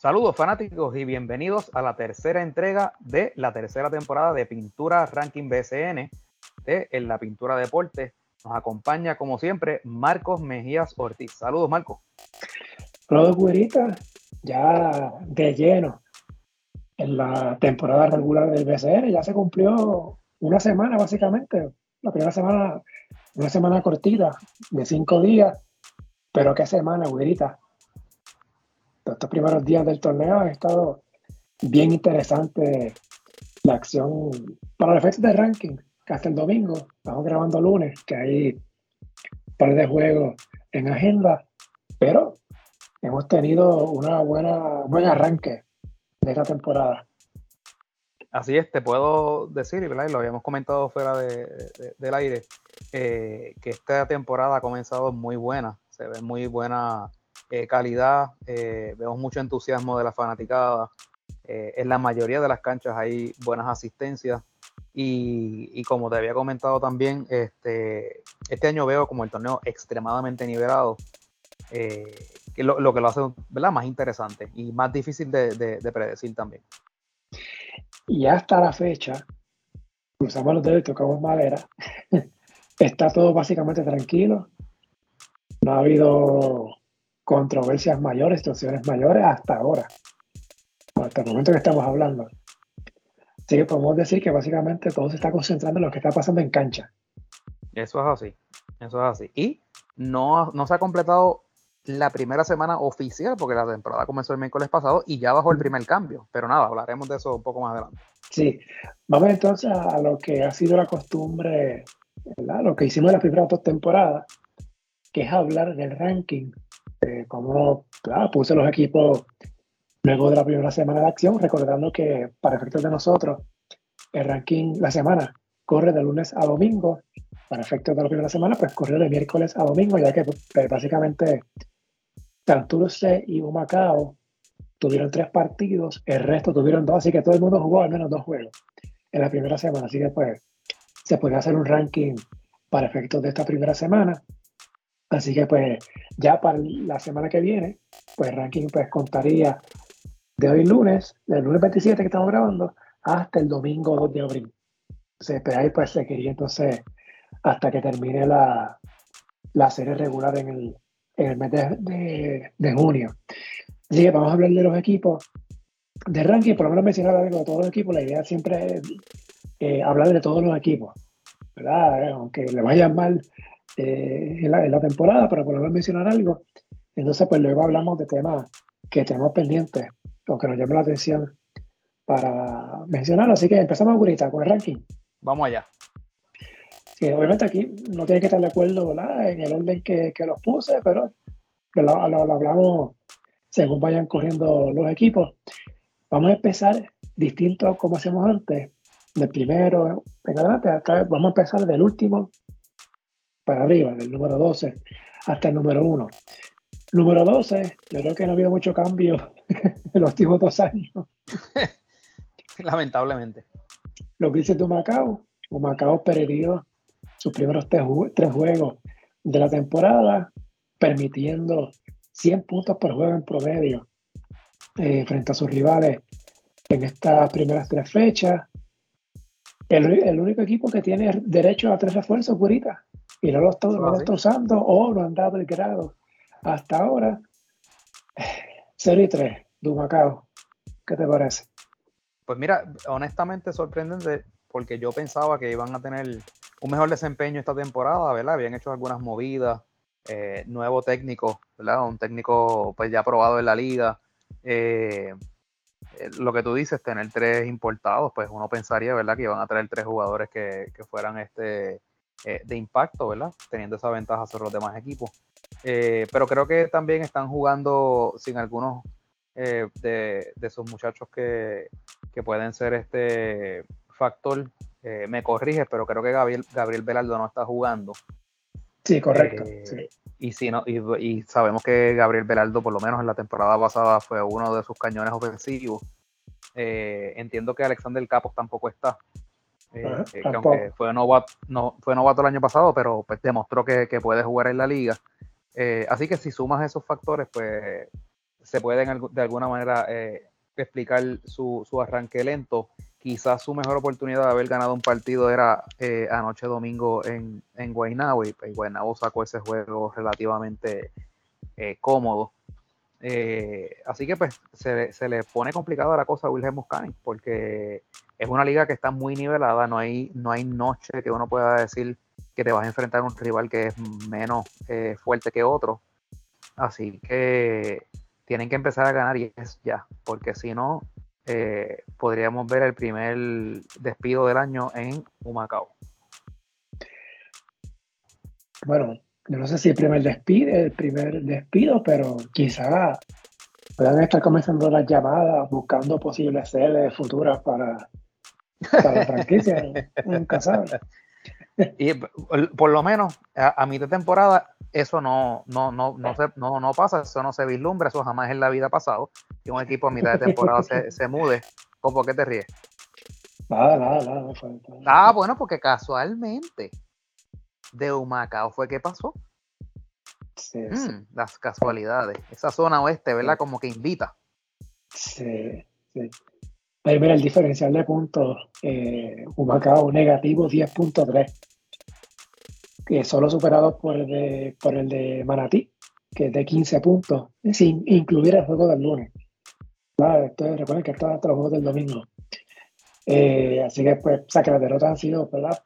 Saludos fanáticos y bienvenidos a la tercera entrega de la tercera temporada de Pintura Ranking BCN de En la Pintura Deporte. Nos acompaña como siempre Marcos Mejías Ortiz. Saludos Marcos. Saludos Güerita, ya de lleno en la temporada regular del BCN, ya se cumplió una semana básicamente, la primera semana, una semana cortita de cinco días, pero qué semana Güerita estos primeros días del torneo ha estado bien interesante la acción para el efecto de ranking, que hasta el domingo, estamos grabando lunes, que hay un par de juegos en agenda, pero hemos tenido una buena buen arranque de esta temporada. Así es, te puedo decir, y lo habíamos comentado fuera del aire, eh, que esta temporada ha comenzado muy buena, se ve muy buena eh, calidad, eh, vemos mucho entusiasmo de la fanaticada. Eh, en la mayoría de las canchas hay buenas asistencias. Y, como te había comentado también, este, este año veo como el torneo extremadamente nivelado, que lo, que lo hace ¿verdad? más interesante y más difícil de, predecir también. Y hasta la fecha, cruzamos los dedos y tocamos madera, está todo básicamente tranquilo. No ha habido controversias mayores, situaciones mayores hasta ahora, hasta el momento que estamos hablando. Así que podemos decir que básicamente todo se está concentrando en lo que está pasando en cancha. Eso es así, eso es así. Y no, no se ha completado la primera semana oficial, porque la temporada comenzó el miércoles pasado y ya bajó el primer cambio. Pero nada, hablaremos de eso un poco más adelante. Sí, vamos entonces a lo que ha sido la costumbre, lo que hicimos en las primeras dos temporadas, que es hablar del ranking eh, como puse los equipos luego de la primera semana de acción, recordando que para efectos de nosotros, el ranking, la semana corre de lunes a domingo, para efectos de la primera semana, pues corre de miércoles a domingo, ya que pues, básicamente Santurce y Humacao tuvieron tres partidos, el resto tuvieron dos, así que todo el mundo jugó al menos dos juegos en la primera semana, así que pues se puede hacer un ranking para efectos de esta primera semana. Así que pues ya para la semana que viene, pues ranking pues contaría de hoy lunes, del lunes 27 que estamos grabando, hasta el domingo 2 de abril. Pues ahí pues seguiría entonces hasta que termine la, serie regular en el, en el mes de, de, junio. Así que vamos a hablar de los equipos de ranking, por lo menos mencionar algo de todos los equipos. La idea siempre es eh, hablar de todos los equipos, ¿verdad? Aunque le vayan mal eh, en, la, temporada, pero por lo menos mencionar algo. Entonces, pues luego hablamos de temas que tenemos pendientes o que nos llaman la atención para mencionar. Así que empezamos ahorita con el ranking. Vamos allá. Sí, obviamente aquí no tiene que estar de acuerdo en el orden que, que los puse, pero lo, hablamos según vayan corriendo los equipos. Vamos a empezar distinto a como hacemos antes. Del primero, venga vamos a empezar del último para arriba, del número 12 hasta el número 1. Número 12, yo creo que no ha habido mucho cambio en los últimos dos años. Lamentablemente. Lo que dice tu Macao, Macao perdió sus primeros tres, juegos de la temporada, permitiendo 100 puntos por juego en promedio eh, frente a sus rivales en estas primeras tres fechas. El, único equipo que tiene derecho a tres refuerzos, purita, y no lo, está, usando o no han dado el grado. Hasta ahora, 0 y 3, Dumacao. ¿Qué te parece? Pues mira, honestamente sorprendente porque yo pensaba que iban a tener un mejor desempeño esta temporada, ¿verdad? Habían hecho algunas movidas, eh, nuevo técnico, ¿verdad? Un técnico pues ya probado en la liga. Eh, eh, lo que tú dices, tener tres importados, pues uno pensaría, ¿verdad? Que iban a traer tres jugadores que, que fueran este eh, de impacto, ¿verdad? Teniendo esa ventaja sobre los demás equipos. Eh, pero creo que también están jugando sin algunos eh, de, esos muchachos que, pueden ser este factor. me corrige, pero creo que Gabriel, Gabriel Velardo no está jugando. Sí, correcto. Y, si no, y, sabemos que Gabriel Velardo, por lo menos en la temporada pasada, fue uno de sus cañones ofensivos. entiendo que Alexander Capos tampoco está. Eh, eh, aunque fue novato, no, fue novato el año pasado, pero pues demostró que, puede jugar en la liga. Eh, así que si sumas esos factores, pues se pueden de alguna manera eh, explicar su, arranque lento. Quizás su mejor oportunidad de haber ganado un partido era eh, anoche domingo en, en Guaynabo y, pues, Guaynabo sacó ese juego relativamente eh, así que pues se, se, le pone complicada la cosa a Wilhelm Muscani porque es una liga que está muy nivelada, no hay, no hay noche que uno pueda decir que te vas a enfrentar a un rival que es menos fuerte que otro. Así que tienen que empezar a ganar y es ya, porque si no, eh, podríamos ver el primer despido del año en Humacao. Bueno, yo no sé si el primer despido, el primer despido, pero quizá puedan estar comenzando las llamadas buscando posibles sedes futuras para, para la franquicia. nunca sabe. Y por, lo menos a, a mitad de temporada eso no, no, no, no, se, no, no pasa, eso no se vislumbra, eso jamás en la vida ha pasado. Que un equipo a mitad de temporada se, se mude. ¿Por qué te ríes? Nada, nada, nada. Ah, bueno, porque casualmente de Humacao fue que pasó. Sí, mm, Las casualidades. Esa zona oeste, ¿verdad? Como que invita. Sí, sí. Ahí mira el diferencial de puntos. Eh, Humacao negativo 10.3 solo superado por el, de, por el de Manatí, que es de 15 puntos, sin incluir el juego del lunes. recuerden que está hasta los juegos del domingo. Eh, así que, pues, o sea, que las derrotas han sido, ¿verdad?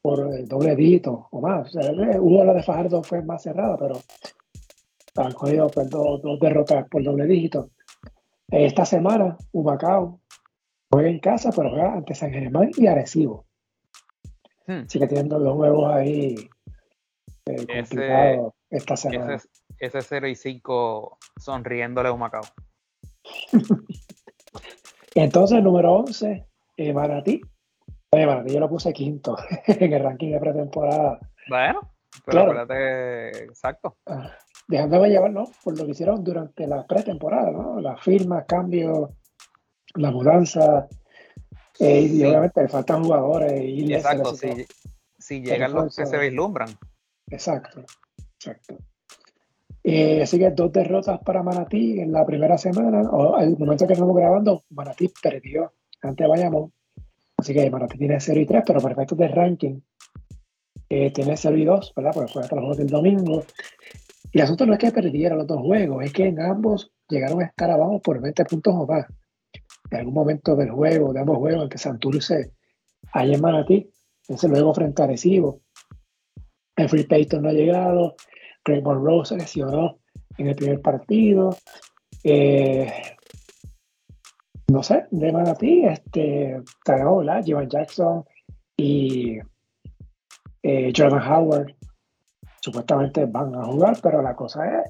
Por el doble dígito o más. O sea, uno la de Fajardo fue más cerrada, pero han cogido pues, dos, derrotas por doble dígito. Esta semana, Humacao juega en casa, pero juega ante San Germán y Arecibo. Hmm. Sigue teniendo los juegos ahí ese, esta semana. Ese, 0 y 5 sonriéndole a un Macao. Entonces, número 11, eh, Maratí. Oye, yo lo puse quinto en el ranking de pretemporada. Bueno, pero acuérdate, exacto. Ah, dejándome llevar, ¿no? Por lo que hicieron durante la pretemporada, ¿no? Las firmas, cambios, la mudanza. Eh, y obviamente le faltan jugadores. Y exacto, si, si llegan los que se vislumbran. Exacto, exacto. Eh, así que dos derrotas para Manatí en la primera semana, o al momento que estamos grabando, Manatí perdió ante Bayamón. Así que Manatí tiene 0 y 3, pero para efectos de ranking eh, tiene 0 y 2, ¿verdad? Porque fue hasta los juegos del domingo. Y el asunto no es que perdieron los dos juegos, es que en ambos llegaron a estar abajo por 20 puntos o más. En algún momento del juego, de ambos juegos, ante Santurce, ahí en Manatí, ese luego frente a Recibo, Free Payton no ha llegado. Craig Monroe se lesionó en el primer partido. Eh, no sé, de Manatí, este, hola, Jivan Jackson y eh, Jordan Howard supuestamente van a jugar, pero la cosa es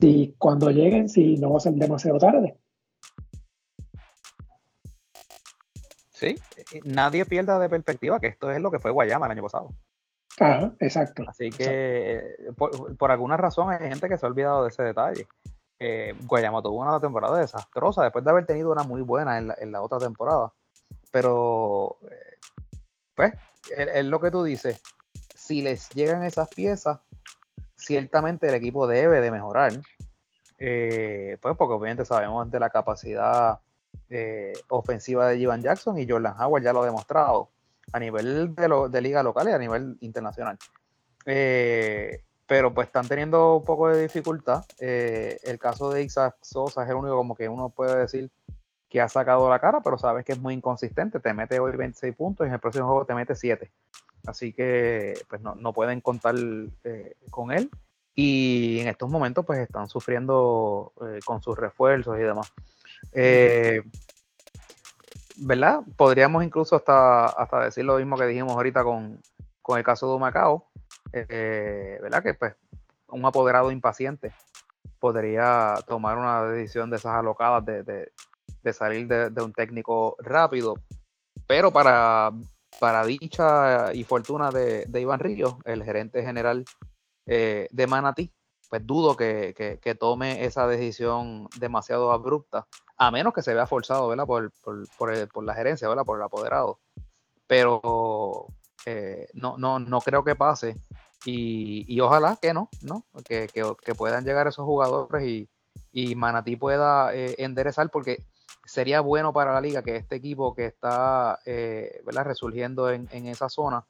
si cuando lleguen, si no va a ser demasiado tarde. Sí, nadie pierda de perspectiva que esto es lo que fue Guayama el año pasado. Ajá, exacto. Así que eh, por, alguna razón hay gente que se ha olvidado de ese detalle. Eh, Guayama tuvo una temporada desastrosa después de haber tenido una muy buena en la, otra temporada. Pero, eh, pues, es, lo que tú dices. Si les llegan esas piezas, ciertamente el equipo debe de mejorar. pues porque obviamente sabemos de la capacidad ofensiva de Jivan Jackson y Jordan Howard ya lo ha demostrado a nivel de, de liga local y a nivel internacional. Eh, pero pues están teniendo un poco de dificultad. Eh, el caso de Isaac Sosa es el único como que uno puede decir que ha sacado la cara, pero sabes que es muy inconsistente. Te mete hoy 26 puntos y en el próximo juego te mete 7. Así que pues no, pueden contar eh, con él. Y en estos momentos pues están sufriendo con sus refuerzos y demás. ¿verdad? Podríamos incluso hasta, hasta decir lo mismo que dijimos ahorita con, el caso de Macao, eh, ¿verdad? Que pues un apoderado impaciente podría tomar una decisión de esas alocadas de, salir de, un técnico rápido, pero para, para dicha y fortuna de, Iván Ríos, el gerente general eh, de Manatí, pues dudo que, tome esa decisión demasiado abrupta, a menos que se vea forzado ¿verdad? Por, por, la gerencia, ¿verdad? por el apoderado. Pero eh, no, no, no creo que pase y, ojalá que no, ¿no? Que, puedan llegar esos jugadores y, y Manatí pueda eh, enderezar, porque sería bueno para la liga que este equipo que está eh, resurgiendo en, esa zona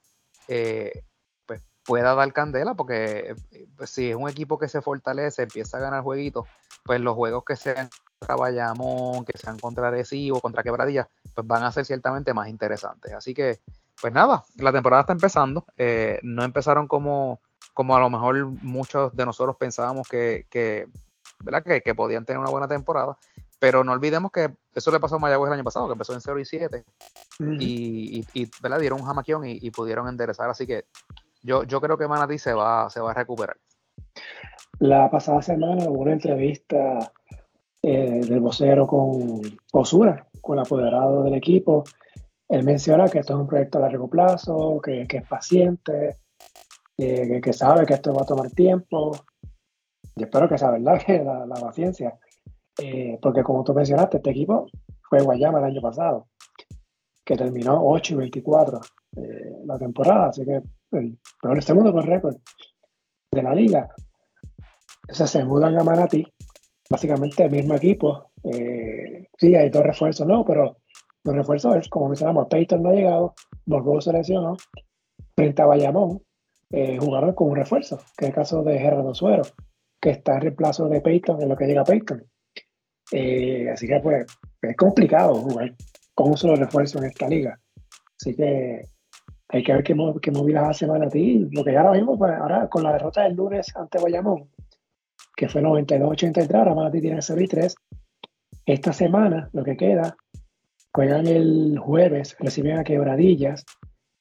eh, pues pueda dar candela, porque pues, si es un equipo que se fortalece, empieza a ganar jueguitos, pues los juegos que sean contra Bayamón, que sean contra Recibo, contra Quebradilla, pues van a ser ciertamente más interesantes. Así que, pues nada, la temporada está empezando. no empezaron como, como a lo mejor muchos de nosotros pensábamos que, que ¿verdad? Que, podían tener una buena temporada. Pero no olvidemos que eso le pasó a Mayagüez el año pasado, que empezó en 0 y 7. y, y, ¿verdad? dieron un jamaquión y, pudieron enderezar. Así que yo, yo creo que Manatí se va, se va a recuperar. La pasada semana hubo una entrevista eh, del vocero con Osura, con el apoderado del equipo. Él menciona que esto es un proyecto a largo plazo, que, es paciente, que, que, sabe que esto va a tomar tiempo, yo espero que sea verdad, que la, la paciencia. Eh, porque como tú mencionaste, este equipo fue Guayama el año pasado, que terminó 8 y 24 eh, la temporada, así que el peor segundo por récord de la liga. Entonces se mudan a Manatí, básicamente el mismo equipo. Eh, sí, hay dos refuerzos, no, pero los refuerzos es, como mencionamos, Peyton no ha llegado, Borgo se lesionó, frente a Bayamón, jugaron con un refuerzo, que es el caso de Gerardo Suero que está en reemplazo de Peyton en lo que llega Peyton. Eh, así que pues es complicado jugar con un solo refuerzo en esta liga. Así que hay que ver qué, qué movidas hace Manatí. Lo que ya ahora mismo, pues ahora con la derrota del lunes ante Bayamón, que fue 92-83, ahora Manatí tiene 0 y 3. Esta semana, lo que queda, juegan el jueves, reciben a Quebradillas,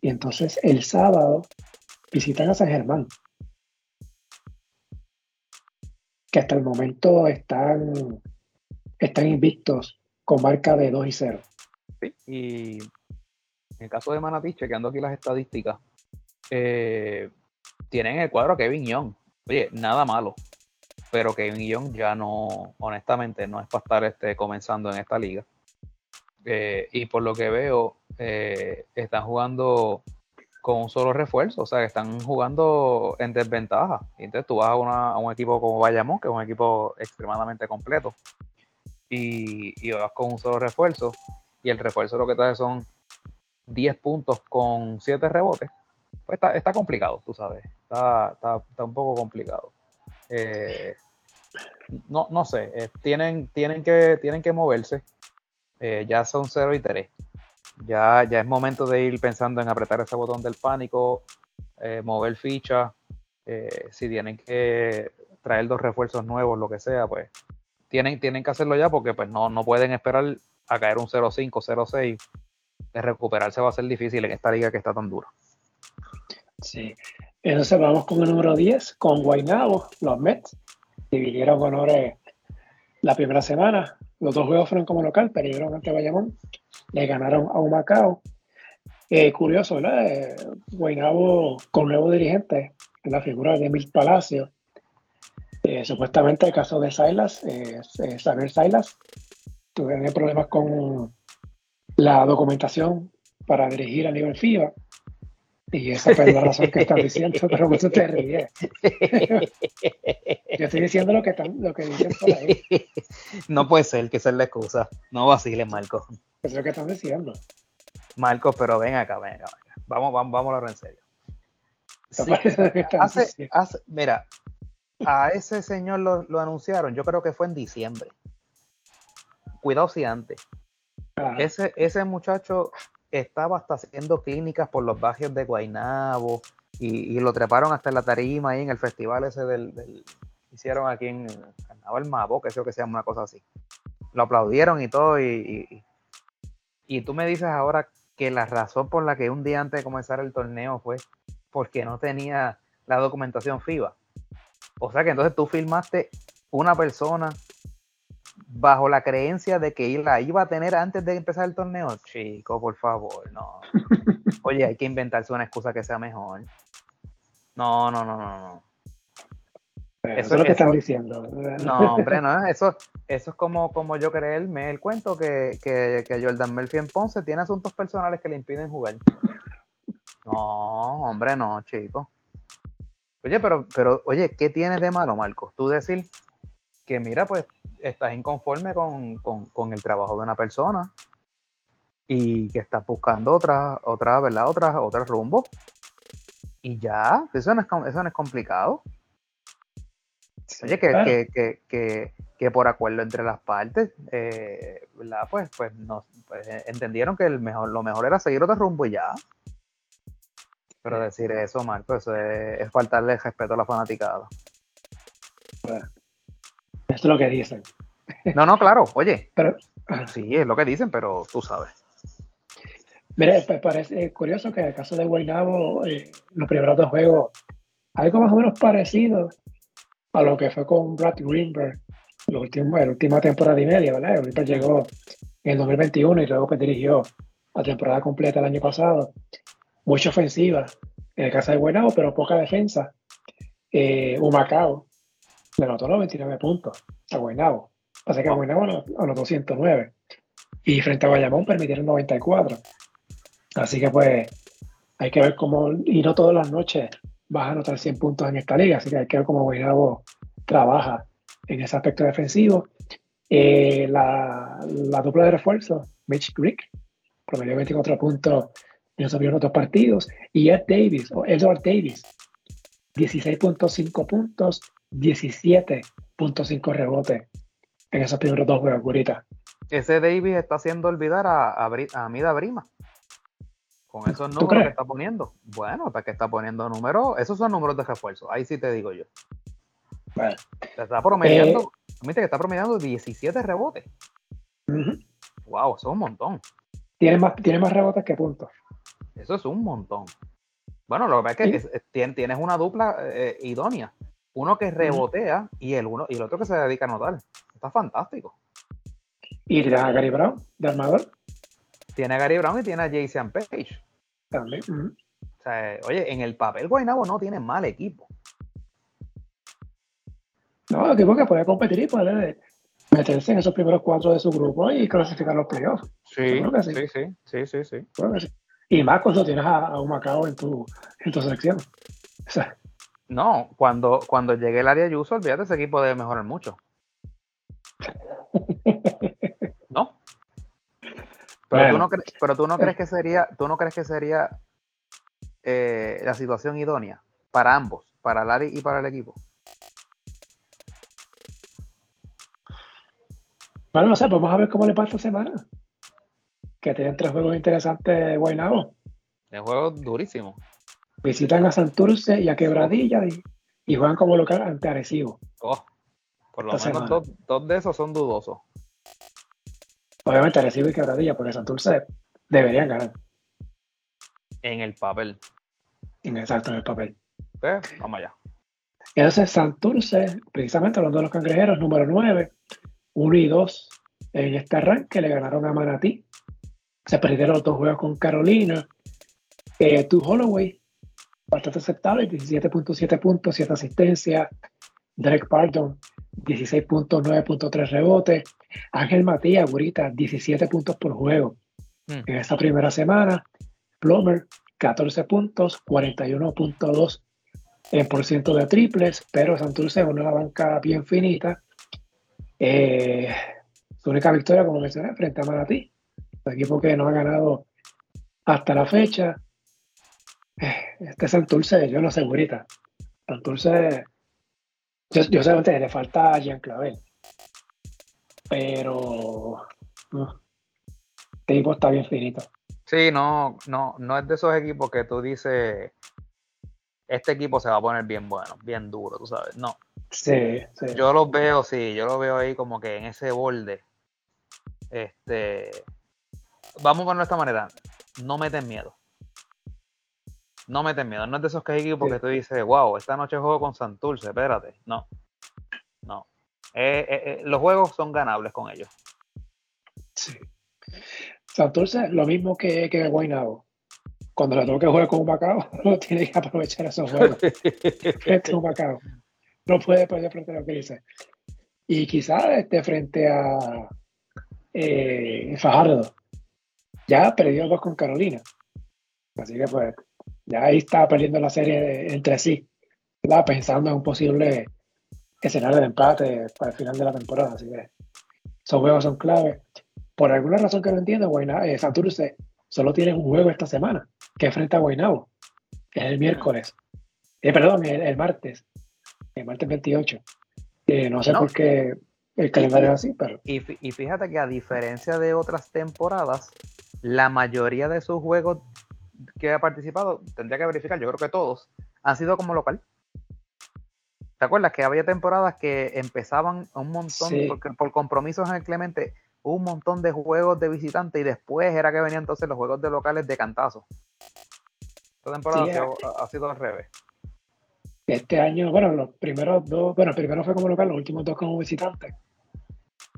y entonces el sábado visitan a San Germán. que hasta el momento están, están invictos con marca de 2 y 0. Sí, y en el caso de Manatí, chequeando aquí las estadísticas, eh, tienen el cuadro Kevin Young. Oye, nada malo. Pero Kevin Young ya no, honestamente, no es para estar este, comenzando en esta liga. Eh, y por lo que veo, eh, están jugando con un solo refuerzo, o sea, están jugando en desventaja. Y entonces tú vas a, un equipo como Bayamón, que es un equipo extremadamente completo, y, vas con un solo refuerzo, y el refuerzo lo que trae son 10 puntos con 7 rebotes. Pues está, complicado, tú sabes, está, un poco complicado. Eh, no, no sé, eh, tienen, tienen, que, tienen que moverse. Eh, ya son 0 y 3 ya, ya es momento de ir pensando en apretar ese botón del pánico, eh, mover ficha. Eh, si tienen que traer dos refuerzos nuevos, lo que sea, pues tienen, tienen que hacerlo ya porque pues no, no pueden esperar a caer un 0-5, 0-6. De recuperarse va a ser difícil en esta liga que está tan dura. Sí. Entonces vamos con el número 10, con Guaynabo, los Mets. Dividieron honores la primera semana. Los dos juegos fueron como local, perdieron ante Bayamón le ganaron a un Macao. Eh, curioso, ¿verdad? Eh, Guaynabo con nuevo dirigente, la figura de Emil Palacio. Eh, supuestamente el caso de Silas, eh, Saber Silas, tuvieron problemas con la documentación para dirigir a nivel FIBA. Y esa es la razón que están diciendo, pero mucho te ríes. Yo estoy diciendo lo que, están, lo que dicen por ahí. No puede ser que sea la excusa. No vaciles, Marco. Es lo que están diciendo. Marcos, pero ven acá, ven acá, Vamos, vamos, vamos a hablar en serio. mira, a ese señor lo, anunciaron, yo creo que fue en diciembre. Cuidado si antes. Ah. Ese, ese muchacho estaba hasta haciendo clínicas por los barrios de Guainabo y, lo treparon hasta la tarima ahí en el festival ese del, hicieron aquí en Carnaval Mabo, que creo que se una cosa así. Lo aplaudieron y todo y y tú me dices ahora que la razón por la que un día antes de comenzar el torneo fue porque no tenía la documentación FIBA. O sea que entonces tú filmaste una persona bajo la creencia de que la iba a tener antes de empezar el torneo. Chico, por favor, no. Oye, hay que inventarse una excusa que sea mejor. No, no, no, no, no. Eso, es lo que están diciendo. No, hombre, no, eso, eso es como, como yo creerme el cuento que, que, que Jordan Murphy en Ponce tiene asuntos personales que le impiden jugar. No, hombre, no, chico. Oye, pero, pero, oye, ¿qué tiene de malo, Marcos? Tú decir que mira, pues estás inconforme con, con, el trabajo de una persona y que estás buscando otra, otra, ¿verdad? Otra, otro rumbo. Y ya, eso no es, eso no es complicado. Oye, que, que, que, que, por acuerdo entre las partes, eh, ¿verdad? Pues, pues, no, pues, eh, entendieron que el mejor, lo mejor era seguir otro rumbo y ya. Pero decir eso, Marco, eso es, faltarle respeto a la fanaticada. esto es lo que dicen. No, no, claro, oye. Pero, sí, es lo que dicen, pero tú sabes. Mire, me parece curioso que en el caso de Guaynabo, eh, los primeros dos juegos, algo más o menos parecido a lo que fue con Brad Greenberg la última temporada y media, ¿verdad? Greenberg llegó en el 2021 y luego pues, dirigió la temporada completa el año pasado mucha ofensiva en el caso de Guaynabo, pero poca defensa. Eh, Humacao le anotó los 29 puntos a Guaynabo. Pasa que a Guaynabo anotó 109 y frente a Bayamón permitieron 94. Así que pues hay que ver cómo, y no todas las noches vas a anotar 100 puntos en esta liga, así que hay que ver cómo Guaynabo trabaja en ese aspecto defensivo. Eh, la, la, dupla de refuerzo, Mitch Greek, promedio 24 puntos en los dos partidos. Y Ed Davis, o Edward Davis, 16.5 puntos, 17.5 rebotes en esos primeros dos juegos, Gurita. Ese Davis está haciendo olvidar a, a, Mida Brima. Con esos números que está poniendo. Bueno, ¿para que está poniendo números? Esos son números de refuerzo. Ahí sí te digo yo. Bueno. Está promediando, eh, que está promediando 17 rebotes. Wow, eso es un montón. Tiene más, tiene más rebotes que puntos. Eso es un montón. Bueno, lo que pasa es que tienes una dupla eh, idónea. Uno que rebotea y el uno y el otro que se dedica a anotar. Está fantástico. ¿Y tiene a Gary Brown de armador? Tiene a Gary Brown y tiene a Jason Page. También. O sea, oye, en el papel Guaynabo no tiene mal equipo. No, equipo que puede competir y puede meterse en esos primeros cuatro de su grupo y clasificar los playoffs. Sí, sí, sí, sí, sí, sí, sí. Y más cuando tienes a, un Macao en tu, en tu selección. No, cuando, cuando llegue el área de uso, olvídate, ese equipo debe mejorar mucho. ¿No? Pero, tú no pero tú no crees que sería, tú no crees que sería eh, la situación idónea para ambos, para el área y para el equipo. Bueno, no sé, vamos a ver cómo le pasa esta semana que tienen tres juegos interesantes Guaynabo. El juego durísimo. Visitan a Santurce y a Quebradilla y, juegan como local ante Arecibo. Oh, por lo menos dos, de esos son dudosos. Obviamente Arecibo y Quebradilla, porque Santurce deberían ganar. En el papel. Exacto, en el papel. Pues, vamos allá. Entonces Santurce, precisamente hablando de los cangrejeros, número 9, 1 y 2 en este arranque, le ganaron a Manatí se perdieron los dos juegos con Carolina. Eh, tu Holloway, bastante aceptable, 17.7 puntos, 7 asistencias. Derek Pardon, 16.9.3 rebotes. Ángel Matías, Gurita, 17 puntos por juego mm. en esta primera semana. Plomer, 14 puntos, 41.2 por ciento de triples, pero Santurce una banca bien finita. Eh, su única victoria, como mencioné, frente a Manatí, el equipo que no ha ganado hasta la fecha. Este Santurce, yo no sé, Gurita. Santurce, yo, yo sé que le falta a Jean Clavel. Pero este equipo está bien finito. Sí, no, no, no es de esos equipos que tú dices, este equipo se va a poner bien bueno, bien duro, tú sabes. No. Sí, sí. Yo los veo, sí, yo lo veo ahí como que en ese borde. Este, vamos a ponerlo de esta manera, no meten miedo. No meten miedo, no es de esos que hay equipos que tú dices, wow, esta noche juego con Santurce, espérate. No, no. Eh, eh, eh, los juegos son ganables con ellos. Sí. Santurce, lo mismo que, que Guaynabo. Cuando le tengo que jugar con un Macao, no tiene que aprovechar esos juegos. frente a un Macao. No puede perder frente a lo que dice. Y quizás esté frente a Fajardo ya perdió dos con Carolina. Así que pues ya ahí está perdiendo la serie entre sí, pensando en un posible escenario de empate para el final de la temporada. Así que esos juegos son clave. Por alguna razón que no entiendo, Guaynabo, eh, Santurce solo tiene un juego esta semana, que es frente a Guaynabo, que es el miércoles. Eh, perdón, el, martes, el martes 28. Eh, no sé por qué el calendario es así, pero... Y, y fíjate que a diferencia de otras temporadas, la mayoría de sus juegos que ha participado, tendría que verificar, yo creo que todos, han sido como local. ¿Te acuerdas que había temporadas que empezaban un montón, porque por compromisos en el Clemente, un montón de juegos de visitante y después era que venían entonces los juegos de locales de cantazo? Esta temporada eh. ha, sido al revés. Este año, bueno, los primeros dos, bueno, el primero fue como local, los últimos dos como visitante.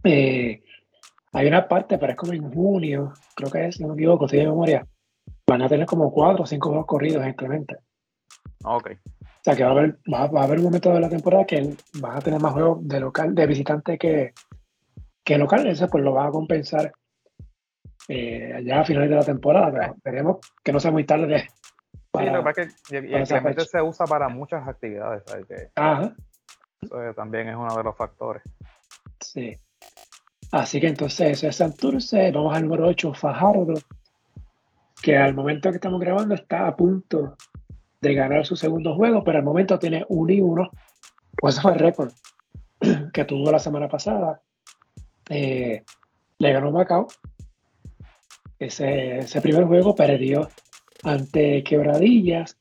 Eh, hay una parte, pero es como en junio, creo que es, si no me equivoco, estoy de memoria, van a tener como cuatro o cinco juegos corridos en Clemente. Ok. O sea que va a haber, va, a haber un momento de la temporada que vas a tener más juegos de local, de visitante que, que local. Eso pues lo va a compensar eh, ya a finales de la temporada. Pero esperemos que no sea muy tarde. sí, lo que es que el Clemente se usa para muchas actividades. Ajá. Eso también es uno de los factores. Sí. Así que entonces eso es Santurce. Vamos al número 8, Fajardo que al momento que estamos grabando está a punto de ganar su segundo juego, pero al momento tiene 1 y 1. Pues ese fue el récord que tuvo la semana pasada. Eh, le ganó Macao. Ese, ese primer juego perdió ante Quebradillas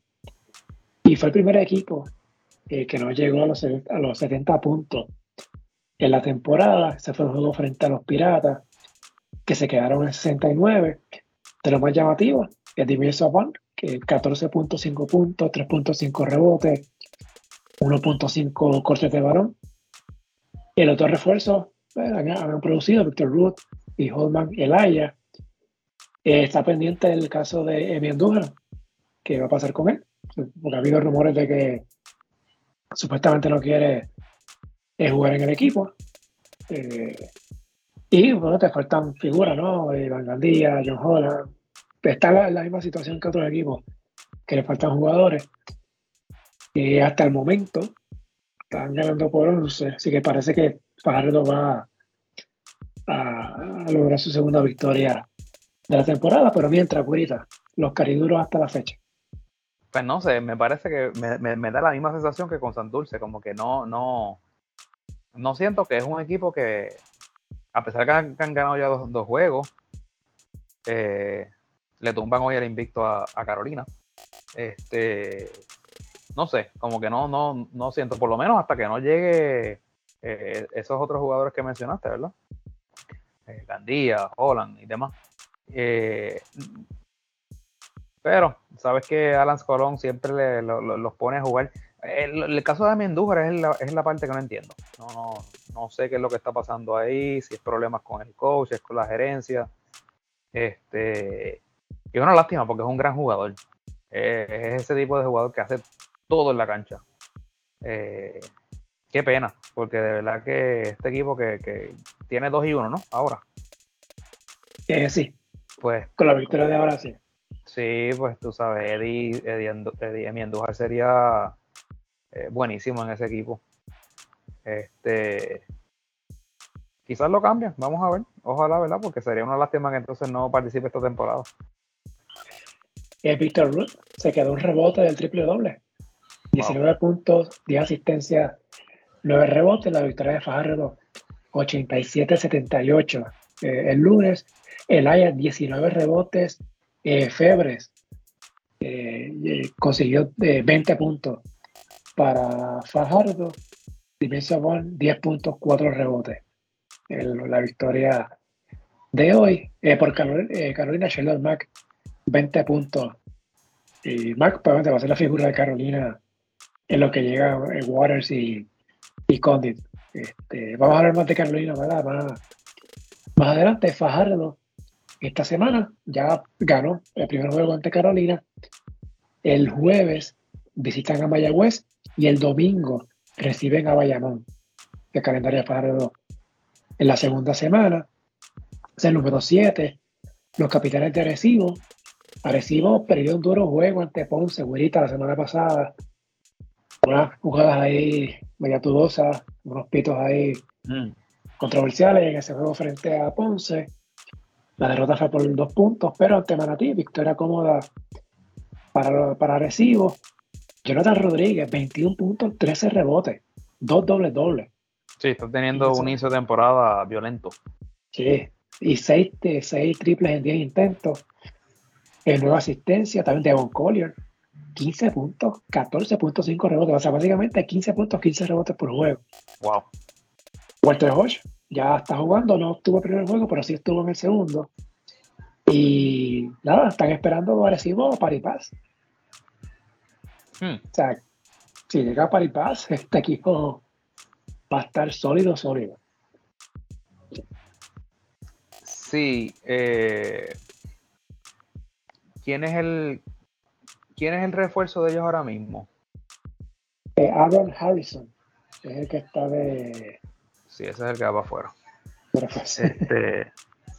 y fue el primer equipo eh, que no llegó a los, a los 70 puntos en la temporada. Ese fue el juego frente a los Piratas, que se quedaron en 69 de lo más llamativo es Dimir Saban, que 14.5 puntos, 3.5 rebotes, 1.5 cortes de varón. El otro refuerzo bueno, han, producido Victor Ruth y Holman Elaya. Eh, está pendiente el caso de Emi Andújar, que va a pasar con él. Porque ha habido rumores de que supuestamente no quiere eh, jugar en el equipo. Eh, y bueno, te faltan figuras, ¿no? Iván Gandía, John Holland. Está en la, misma situación que otros equipos, que le faltan jugadores. Y hasta el momento están ganando por 11, así que parece que Fajardo va a, lograr su segunda victoria de la temporada, pero mientras, Curita, los cariduros hasta la fecha. Pues no sé, me parece que me, da la misma sensación que con Santurce, como que no, no, no siento que es un equipo que, a pesar que han, ganado ya dos, juegos, eh, le tumban hoy el invicto a, Carolina. Este, no sé, como que no, no, no siento, por lo menos hasta que no llegue eh, esos otros jugadores que mencionaste, ¿verdad? Eh, Gandía, Holland y demás. pero, sabes que Alan Colón siempre los pone a jugar. El, caso de Mendújar es la, es la parte que no entiendo. No, no, no sé qué es lo que está pasando ahí, si es problemas con el coach, si es con la gerencia. Este, y es una lástima porque es un gran jugador. Eh, es ese tipo de jugador que hace todo en la cancha. Eh, qué pena, porque de verdad que este equipo que, tiene 2 y 1, ¿no? Ahora. Eh, sí. Pues. Con la victoria de ahora sí. Sí, pues tú sabes, Eddie, Eddie, sería buenísimo en ese equipo. Este, quizás lo cambian, vamos a ver, ojalá, ¿verdad? Porque sería una lástima que entonces no participe esta temporada. Eh, Victor Ruth se quedó un rebote del triple doble. 19 puntos, 10 asistencias, 9 rebotes, la victoria de Fajardo 87-78. Eh, el lunes, el Aya 19 rebotes, eh, Febres consiguió 20 puntos para Fajardo, Dimensabón 10 puntos, 4 rebotes. la victoria de hoy por Carolina, Carolina Sheldon Mack 20 puntos. Y Mark va a ser la figura de Carolina en lo que llega en Waters y, y Condit. Este, vamos a hablar más de Carolina ¿verdad? Más, más adelante. Fajardo esta semana ya ganó el primer juego ante Carolina. El jueves visitan a Mayagüez y el domingo reciben a Bayamón. El calendario Fajardo en la segunda semana. Es el número 7. Los capitanes de Arecibo Arecibo perdió un duro juego ante Ponce, güerita, la semana pasada. Unas jugadas ahí media dudosa, unos pitos ahí mm. controversiales en ese juego frente a Ponce. La derrota fue por dos puntos, pero ante Manatí, victoria cómoda para, para Recibo. Jonathan Rodríguez, 21 puntos, 13 rebotes, dos dobles dobles. Sí, está teniendo un inicio de temporada violento. Sí, y 6 seis triples en 10 intentos. En nueva asistencia, también Devon Collier, 15 puntos, 14.5 rebotes. O sea, básicamente 15 puntos, 15 rebotes por juego. Wow. Walter Hodge ya está jugando, no estuvo el primer juego, pero sí estuvo en el segundo. Y nada, están esperando Arecibo a Paripaz. Hmm. O sea, si llega a Paripaz, este equipo va a estar sólido, sólido. Sí, eh, ¿quién es el quién es el refuerzo de ellos ahora mismo? Eh, Aaron Harrison, es el que está de. Sí, ese es el que va para afuera. Este,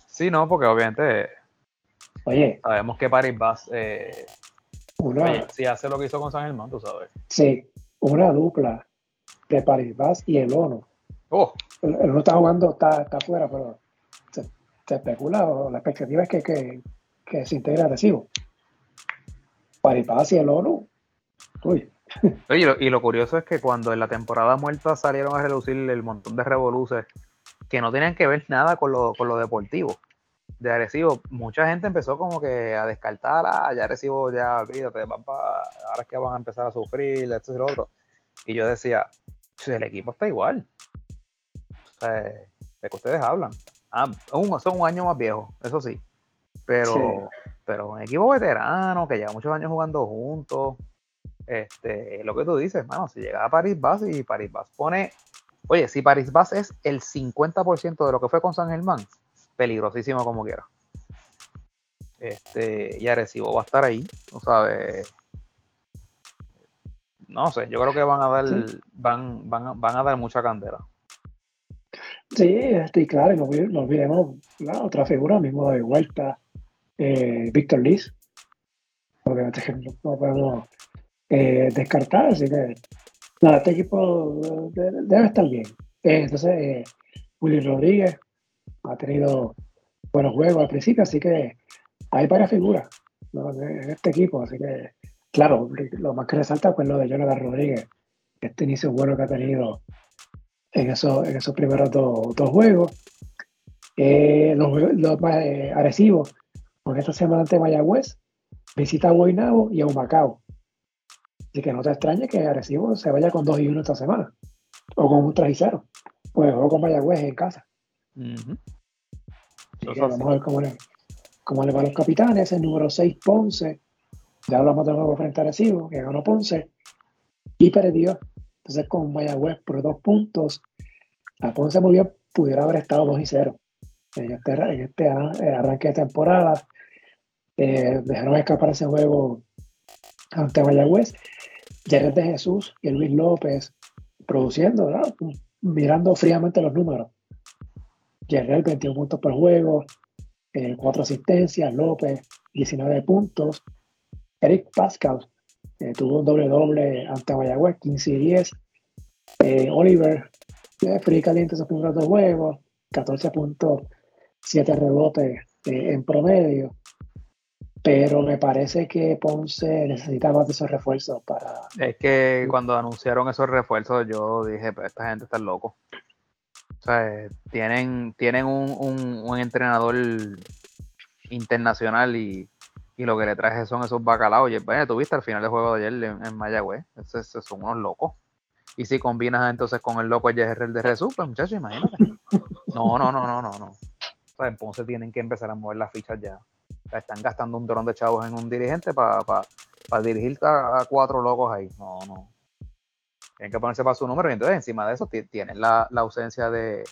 sí, no, porque obviamente Oye. Sabemos que Paris Bass eh, si hace lo que hizo con San Germán, tú sabes. Sí, una dupla de Paris Bass y el ONU. Oh. El, ONU está jugando, está, está afuera, pero se, especula, o la expectativa es que, que, que se integre recibo. Paris Bass y el ONU. Uy. Oye, y lo, curioso es que cuando en la temporada muerta salieron a reducir el montón de revoluces que no tenían que ver nada con lo, con lo deportivo de agresivo, mucha gente empezó como que a descartar, ah, ya agresivo, ya olvídate, ahora es que van a empezar a sufrir, esto y lo otro. Y yo decía, el equipo está igual. O sea, de que ustedes hablan. Ah, son un año más viejo, eso sí. Pero, pero un equipo veterano que lleva muchos años jugando juntos. Este, lo que tú dices, mano, si llega a Paris Bass y Paris Bass pone, oye, si Paris Bass es el 50% de lo que fue con San Germán, peligrosísimo como quiera. Este, y Arecibo va a estar ahí, ¿no sabes? No sé, yo creo que van a dar, van, van, van a dar mucha candela. Sí, estoy claro, nos, nos olvidemos la otra figura mismo de vuelta, eh, Víctor Liz, porque no podemos eh, descartar, así que nada, este equipo debe, estar bien. Eh, entonces, Willy Rodríguez, ha tenido buenos juegos al principio, así que hay varias figuras en este equipo, así que claro, lo más que resalta es lo de Jonathan Rodríguez, este inicio bueno que ha tenido en esos, en esos primeros dos, juegos. Eh, los, los más eh, agresivos, con esta semana ante Mayagüez, visita a Guaynabo y a Humacao. Así que no te extrañe que Arecibo se vaya con 2 y 1 esta semana. O con un 3 y 0. Pues juego con Mayagüez en casa vamos a ver cómo le, cómo le va a los capitanes. El número 6, Ponce. Ya hablamos del juego frente a Recibo, que ganó Ponce. Y perdió. Entonces con Mayagüez por dos puntos. A Ponce muy bien pudiera haber estado 2 y 0 en este, en este eh, arranque de temporada. Eh, dejaron escapar ese juego ante Mayagüez. Jared de Jesús y Luis López produciendo, mirando fríamente los números. Yerrel 21 puntos por juego, 4 eh, asistencias, López 19 puntos, Eric Pascal eh, tuvo un doble doble ante Mayagüez, 15 y 10, eh, Oliver frío caliente esos primeros dos juegos, 14 puntos, 7 rebotes en promedio, pero me parece que Ponce necesita más de esos refuerzos para... Es que cuando anunciaron esos refuerzos yo dije, pues esta gente está loco. O sea, tienen, tienen un, entrenador internacional y, lo que le traje son esos bacalaos. Y bueno, tuviste al final del juego de ayer en, Mayagüez. Esos, son unos locos. Y si combinas entonces con el loco Jerrel de Jesús, pues muchachos, imagínate. No, no, no, no, no, no. O sea, entonces tienen que empezar a mover las fichas ya. O sea, están gastando un dron de chavos en un dirigente para dirigir a, cuatro locos ahí. No, no. Tienen que ponerse para su número. Y entonces, encima de eso, tienen la, ausencia de,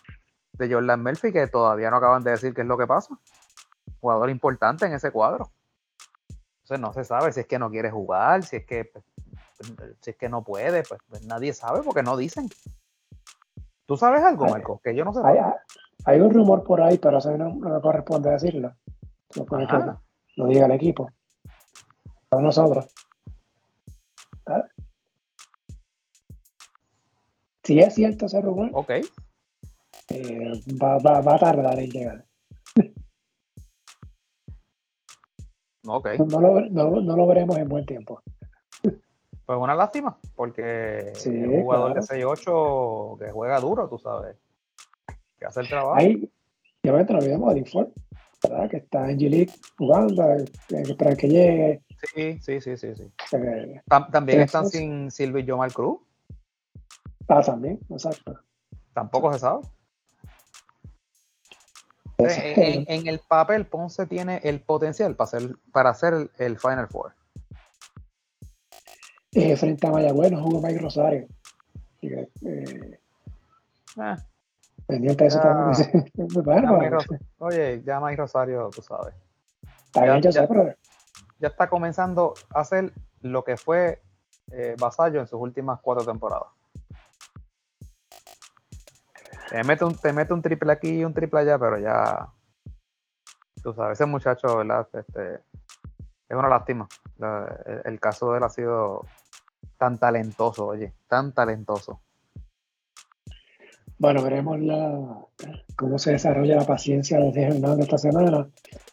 Jordan Murphy, que todavía no acaban de decir qué es lo que pasa. Jugador importante en ese cuadro. Entonces, no se sabe si es que no quiere jugar, si es que, pues, si es que no puede. Pues, pues, nadie sabe porque no dicen. ¿Tú sabes algo, Marco? Que yo no sé. Hay, un rumor por ahí, pero eso no, me corresponde decirlo. Lo, diga el equipo. Para nosotros. Si es cierto ese rumor, Ok. eh, va, va, va a tardar en llegar. Ok. No lo, no, no lo veremos en buen tiempo. Pues una lástima, porque Sí, es un jugador claro. de 6-8 que juega duro, tú sabes. Que hace el trabajo. Ahí, y obviamente no olvidemos a Default, ¿verdad? Que está en G-League jugando, eh, para que llegue. Sí, sí, sí, sí, sí. eh, Tam- también Sí, están sin Silvio y Jomar Cruz. Ah, también, exacto. Tampoco se sabe. Ese Eh, En, el- en el papel, Ponce tiene el potencial para ser, para hacer el, el Final Four. eh, frente a Mayagüez no jugó Mike Rosario. Que, eh, Eh, pendiente de eso también. Bueno, ya pues, oye, ya Mike Rosario, tú sabes. está bien, ya- yo ya- sé, pero Ya está comenzando a hacer lo que fue eh, Vasallo en sus últimas cuatro temporadas. Te mete, un, te mete un triple aquí y un triple allá, pero ya. Tú sabes, ese muchacho, ¿verdad? Este, es una lástima. El, el caso de él ha sido tan talentoso, oye, tan talentoso. bueno, veremos la, cómo se desarrolla la paciencia de Sergio Hernández esta semana.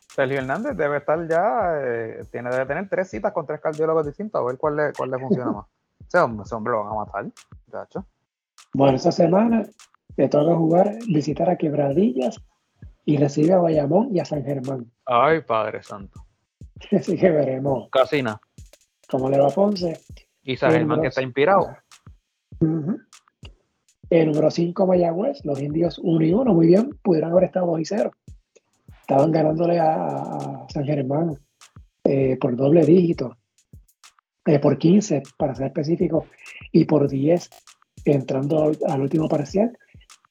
Sergio Hernández debe estar ya, eh, tiene, debe tener tres citas con tres cardiólogos distintos, a ver cuál le, cuál le funciona más. Ese hombre, ese hombre lo van a matar, muchacho. Bueno, esta semana le toca jugar, visitar a Quebradillas y recibe a Bayamón y a San Germán. Ay, Padre Santo. Así que veremos Casina. cómo le va a Ponce. Y San El Germán que está inspirado. El número 5 Mayagüez, los indios 1 y 1, muy bien, pudieron haber estado 2 y 0. Estaban ganándole a, a San Germán eh, por doble dígito, eh, por 15 para ser específico, y por 10 entrando al, al último parcial.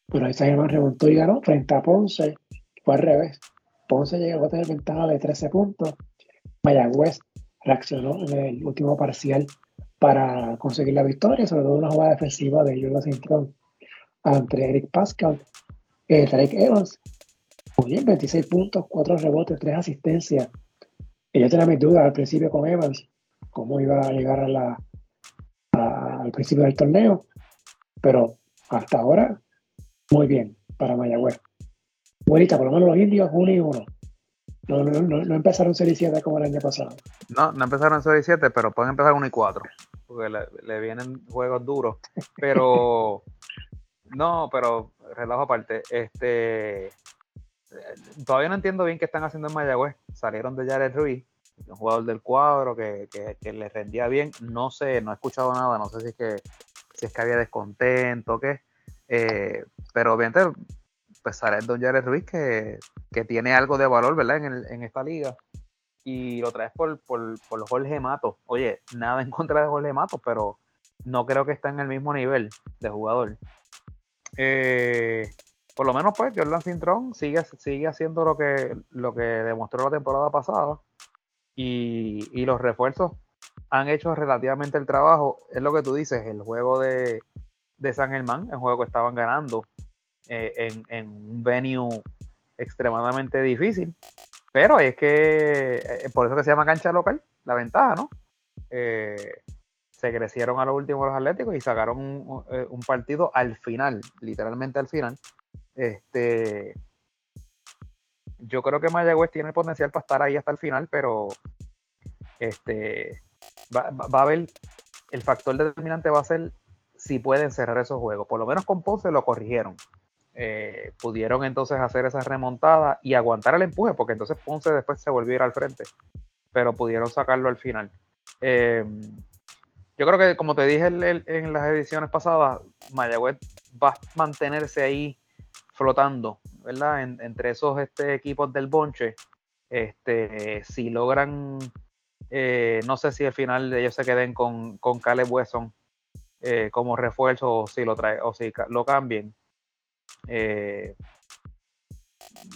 Pero ahí San remontó y ganó frente a Ponce, fue al revés. Ponce llegó a tener ventaja de 13 puntos. Mayagüez reaccionó en el último parcial para conseguir la victoria, sobre todo una jugada defensiva de Jordan Cintrón ante Eric Pascal, eh, Tarek Evans, bien, 26 puntos, 4 rebotes, 3 asistencias. Y yo tenía mis dudas al principio con Evans, cómo iba a llegar al principio del torneo, pero hasta ahora, muy bien para Mayagüez. Buenita, por lo menos los indios, 1 y 1. No, no, no, no empezaron serie 7 como el año pasado. No, no empezaron en 6 y 7, pero pueden empezar 1 y 4. Porque le, le vienen juegos duros. Pero. no, pero relajo aparte. Este. eh, Todavía no entiendo bien qué están haciendo en Mayagüez. Salieron de Jared Ruiz, un jugador del cuadro que, que, que les rendía bien. No sé, no he escuchado nada. No sé si es que, si es que había descontento o qué. Eh, pero obviamente, pues sale Don Jared Ruiz que, que tiene algo de valor, ¿verdad? En, en esta liga y lo traes por, por, por Jorge Mato. Oye, nada en contra de Jorge Mato, pero no creo que está en el mismo nivel de jugador. Eh, por lo menos, pues, Jordan Cintrón sigue, sigue haciendo lo que, lo que demostró la temporada pasada. Y, y los refuerzos han hecho relativamente el trabajo. Es lo que tú dices, el juego de, de San Germán, el juego que estaban ganando eh, en, un venue extremadamente difícil. Pero es que, eh, por eso se llama cancha local, la ventaja, ¿no? Eh, se crecieron a lo último los Atléticos y sacaron un, eh, partido al final, literalmente al final. Este, yo creo que Mayagüez tiene el potencial para estar ahí hasta el final, pero este, va- va a haber, el factor determinante va a ser si pueden cerrar esos juegos. Por lo menos con Ponce lo corrigieron eh, pudieron entonces hacer esa remontada y aguantar el empuje, porque entonces Ponce después se volvió al frente, pero pudieron sacarlo al final. Eh, yo creo que, como te dije en, las ediciones pasadas, Mayagüez va a mantenerse ahí flotando, ¿verdad? En- entre esos este, equipos del bonche. Este, si logran, eh, no sé si al final ellos se queden con, con Caleb Wesson eh, como refuerzo o si lo trae, o si lo cambien. Eh,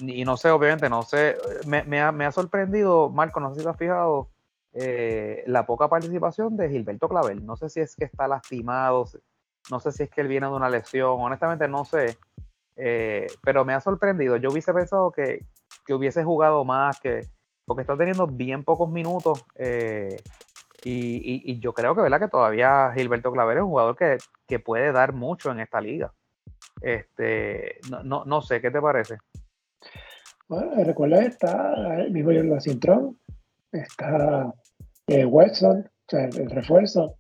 y no sé, obviamente, no sé, me, ha, sorprendido, Marco, no sé si te has fijado, eh, la poca participación de Gilberto Clavel. No sé si es que está lastimado, no sé si es que él viene de una lesión, honestamente no sé, pero me ha sorprendido. Yo hubiese pensado que, que hubiese jugado más, que porque está teniendo bien pocos minutos Y, yo creo que, ¿verdad? que todavía Gilberto Claver es un jugador que, que puede dar mucho en esta liga. Este, no, no, no sé, ¿qué te parece? Bueno, recuerda, está el mismo Jordan Cintrón, está eh, Watson, o sea, el, refuerzo.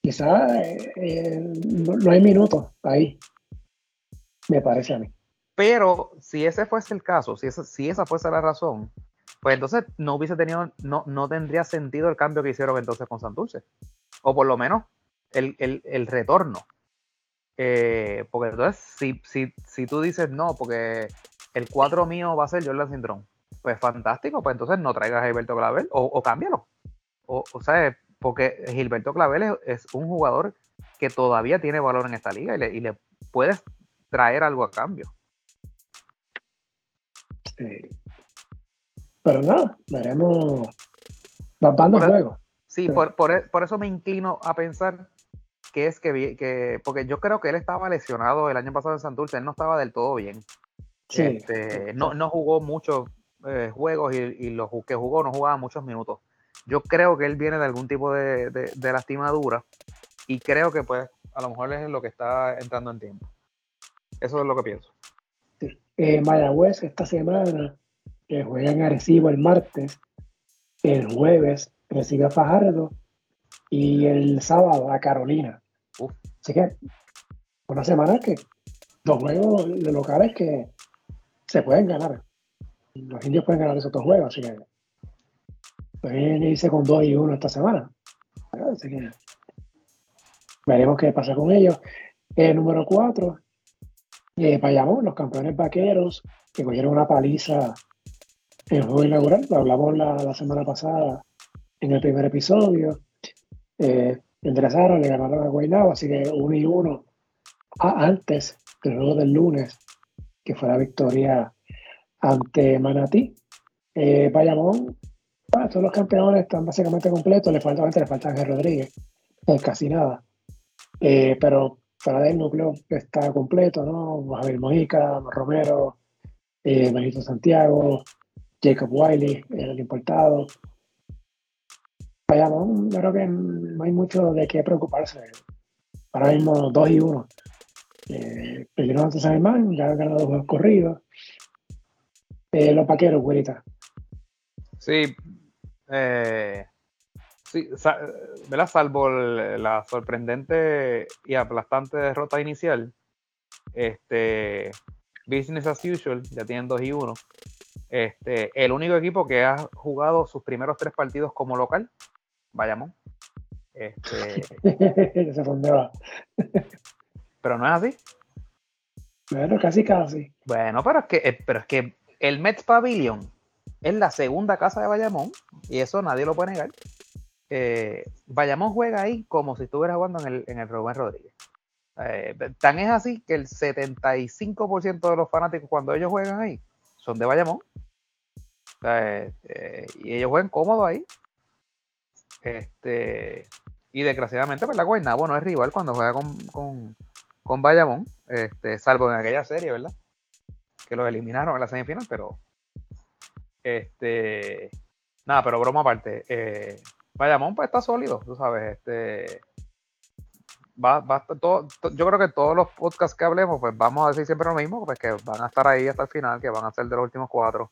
Quizás eh, eh, no, hay minutos ahí, me parece a mí. Pero si ese fuese el caso, si esa, si esa fuese la razón, pues entonces no hubiese tenido, no, no tendría sentido el cambio que hicieron entonces con Santurce. O por lo menos el, el, el retorno. Eh, porque entonces, si, si, si tú dices no, porque el 4 mío va a ser Jordan Cintrón, pues fantástico, pues entonces no traigas a Gilberto Clavel o, cámbialo. O, o, sea, porque Gilberto Clavel es, un jugador que todavía tiene valor en esta liga y le, y le puedes traer algo a cambio. Sí. Pero nada, veremos. Vamos juego. Sí, por, por, por, eso me inclino a pensar que es que, que, porque yo creo que él estaba lesionado el año pasado en Santurce, él no estaba del todo bien. Este, no, no jugó muchos eh, juegos y, los que jugó no jugaba muchos minutos. Yo creo que él viene de algún tipo de, de, lastimadura y creo que pues a lo mejor es lo que está entrando en tiempo. Eso es lo que pienso. Sí. Eh, Mayagüez esta semana que juega en Arecibo el martes, el jueves recibe a Fajardo y el sábado a Carolina. Así que una semana que dos juegos de locales que se pueden ganar. Los indios pueden ganar esos dos juegos, así que pueden irse con dos y uno esta semana. Así que veremos qué pasa con ellos. El número cuatro, eh, Payamón, los campeones vaqueros, que cogieron una paliza el juego inaugural, lo hablamos la, semana pasada en el primer episodio. Eh, enderezaron, le ganaron a Guaynabo, así que uno y uno antes del juego del lunes, que fue la victoria ante Manatí. Eh, Bayamón, todos los campeones están básicamente completos, le falta, le falta Ángel Rodríguez, casi nada. Eh, pero fuera del núcleo está completo, ¿no? Javier Mojica, Romero, eh, Benito Santiago, Jacob Wiley, el importado, Bayamón, yo creo que no hay mucho de qué preocuparse. Ahora mismo 2 y 1. Eh, perdieron antes a Germán, ya han ganado dos corridos. Eh, los paqueros, güerita. Sí, eh, sí ¿verdad? salvo la sorprendente y aplastante derrota inicial, este, business as usual, ya tienen 2 y 1. Este, el único equipo que ha jugado sus primeros tres partidos como local Vayamos. Este... pero no es así. Bueno, casi casi. Bueno, pero es que, eh, pero es que el Mets Pavilion es la segunda casa de Bayamón y eso nadie lo puede negar. Eh, Bayamón juega ahí como si estuviera jugando en el, en el Rubén Rodríguez. Eh, tan es así que el 75% de los fanáticos cuando ellos juegan ahí son de Bayamón. Eh, y ellos juegan cómodo ahí. Este, y desgraciadamente, pues la Guaynabo no es rival cuando juega con, con, con Bayamón, este, salvo en aquella serie, ¿verdad? Que los eliminaron en la semifinal, pero. Este. Nada, pero broma aparte. Eh, Bayamón, pues está sólido, tú sabes. Este. Va, va todo, yo creo que todos los podcasts que hablemos, pues vamos a decir siempre lo mismo, pues que van a estar ahí hasta el final, que van a ser de los últimos cuatro.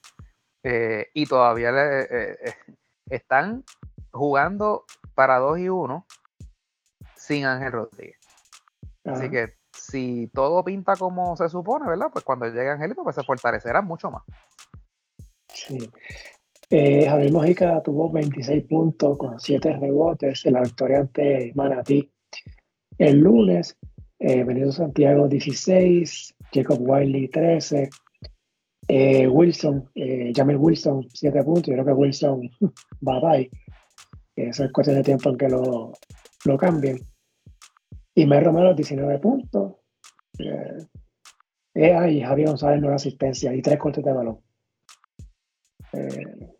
Eh, y todavía eh, están jugando para 2 y 1 sin Ángel Rodríguez. Así que si todo pinta como se supone, ¿verdad? Pues cuando llegue Angelito, pues se fortalecerá mucho más. Sí. Eh, Javier Mojica tuvo 26 puntos con 7 rebotes en la victoria ante Manatí el lunes. Eh, Benito Santiago 16, Jacob Wiley 13, eh, Wilson, eh, Wilson 7 puntos. Yo creo que Wilson bye que eso es cuestión de tiempo en que lo, lo cambien. Y me Romero 19 puntos. Eh, eh, y Javier González nueva asistencia y tres cortes de balón. Eh,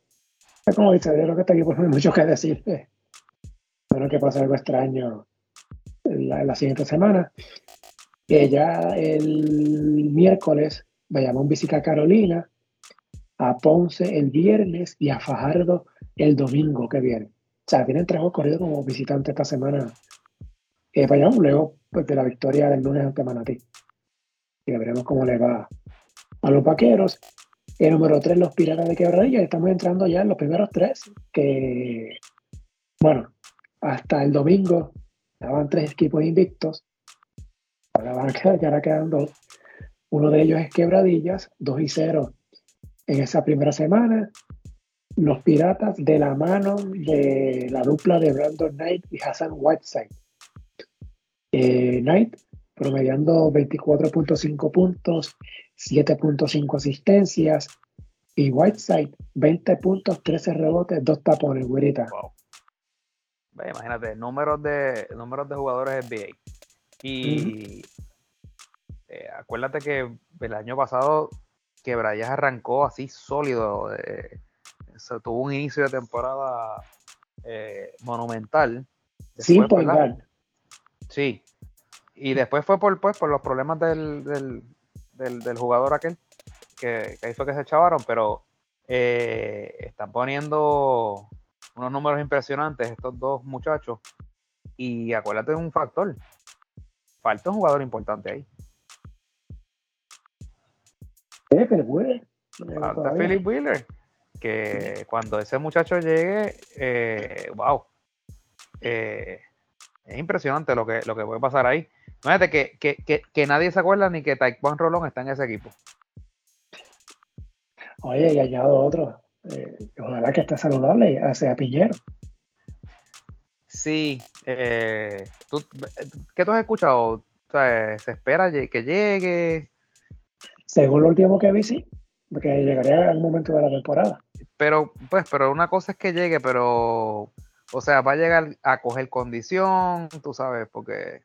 como dice, yo creo que este equipo no hay mucho que decir. Bueno, que pasa algo extraño la, siguiente semana. Que ya el miércoles vayamos a visitar a Carolina, a Ponce el viernes y a Fajardo el domingo que viene. sea, tienen tres juegos como visitante esta semana eh, para luego pues, de la victoria del lunes ante Manatí. Y veremos cómo le va a los vaqueros. El número tres, los Piratas de Quebradilla. Estamos entrando ya en los primeros tres, que, bueno, hasta el domingo estaban tres equipos invictos. Ahora van a quedar, ahora quedan dos. Uno de ellos es Quebradillas, 2 y 0 en esa primera semana. Los Piratas de la mano de la dupla de Brandon Knight y Hassan Whiteside. Eh, Knight promediando 24.5 puntos, 7.5 asistencias y Whiteside 20 puntos, 13 rebotes, 2 tapones, güerita. Wow. Imagínate, números de, números de jugadores NBA. Y eh, acuérdate que el año pasado Quebradillas arrancó así sólido. Eh, tuvo un inicio de temporada eh, monumental. sí, por Sí. Y después fue por, pues, por los problemas del, del, jugador aquel, que, que, ahí fue que se echaron, pero están poniendo unos números impresionantes estos dos muchachos. Y acuérdate de un factor. Falta un jugador importante ahí. Falta Philip Wheeler. Que cuando ese muchacho llegue, eh, wow. Eh, es impresionante lo que, lo que puede pasar ahí. Fíjate que, que, que, nadie se acuerda ni que Taekwondo Rolón está en ese equipo. Oye, y añado otro. Eh, ojalá que esté saludable, sea Piñero. Sí, eh, ¿qué tú has escuchado? ¿Se espera que llegue? Según lo último que vi, sí, porque llegaría al momento de la temporada. Pero, pues, pero una cosa es que llegue, pero, o sea, va a llegar a coger condición, tú sabes, porque...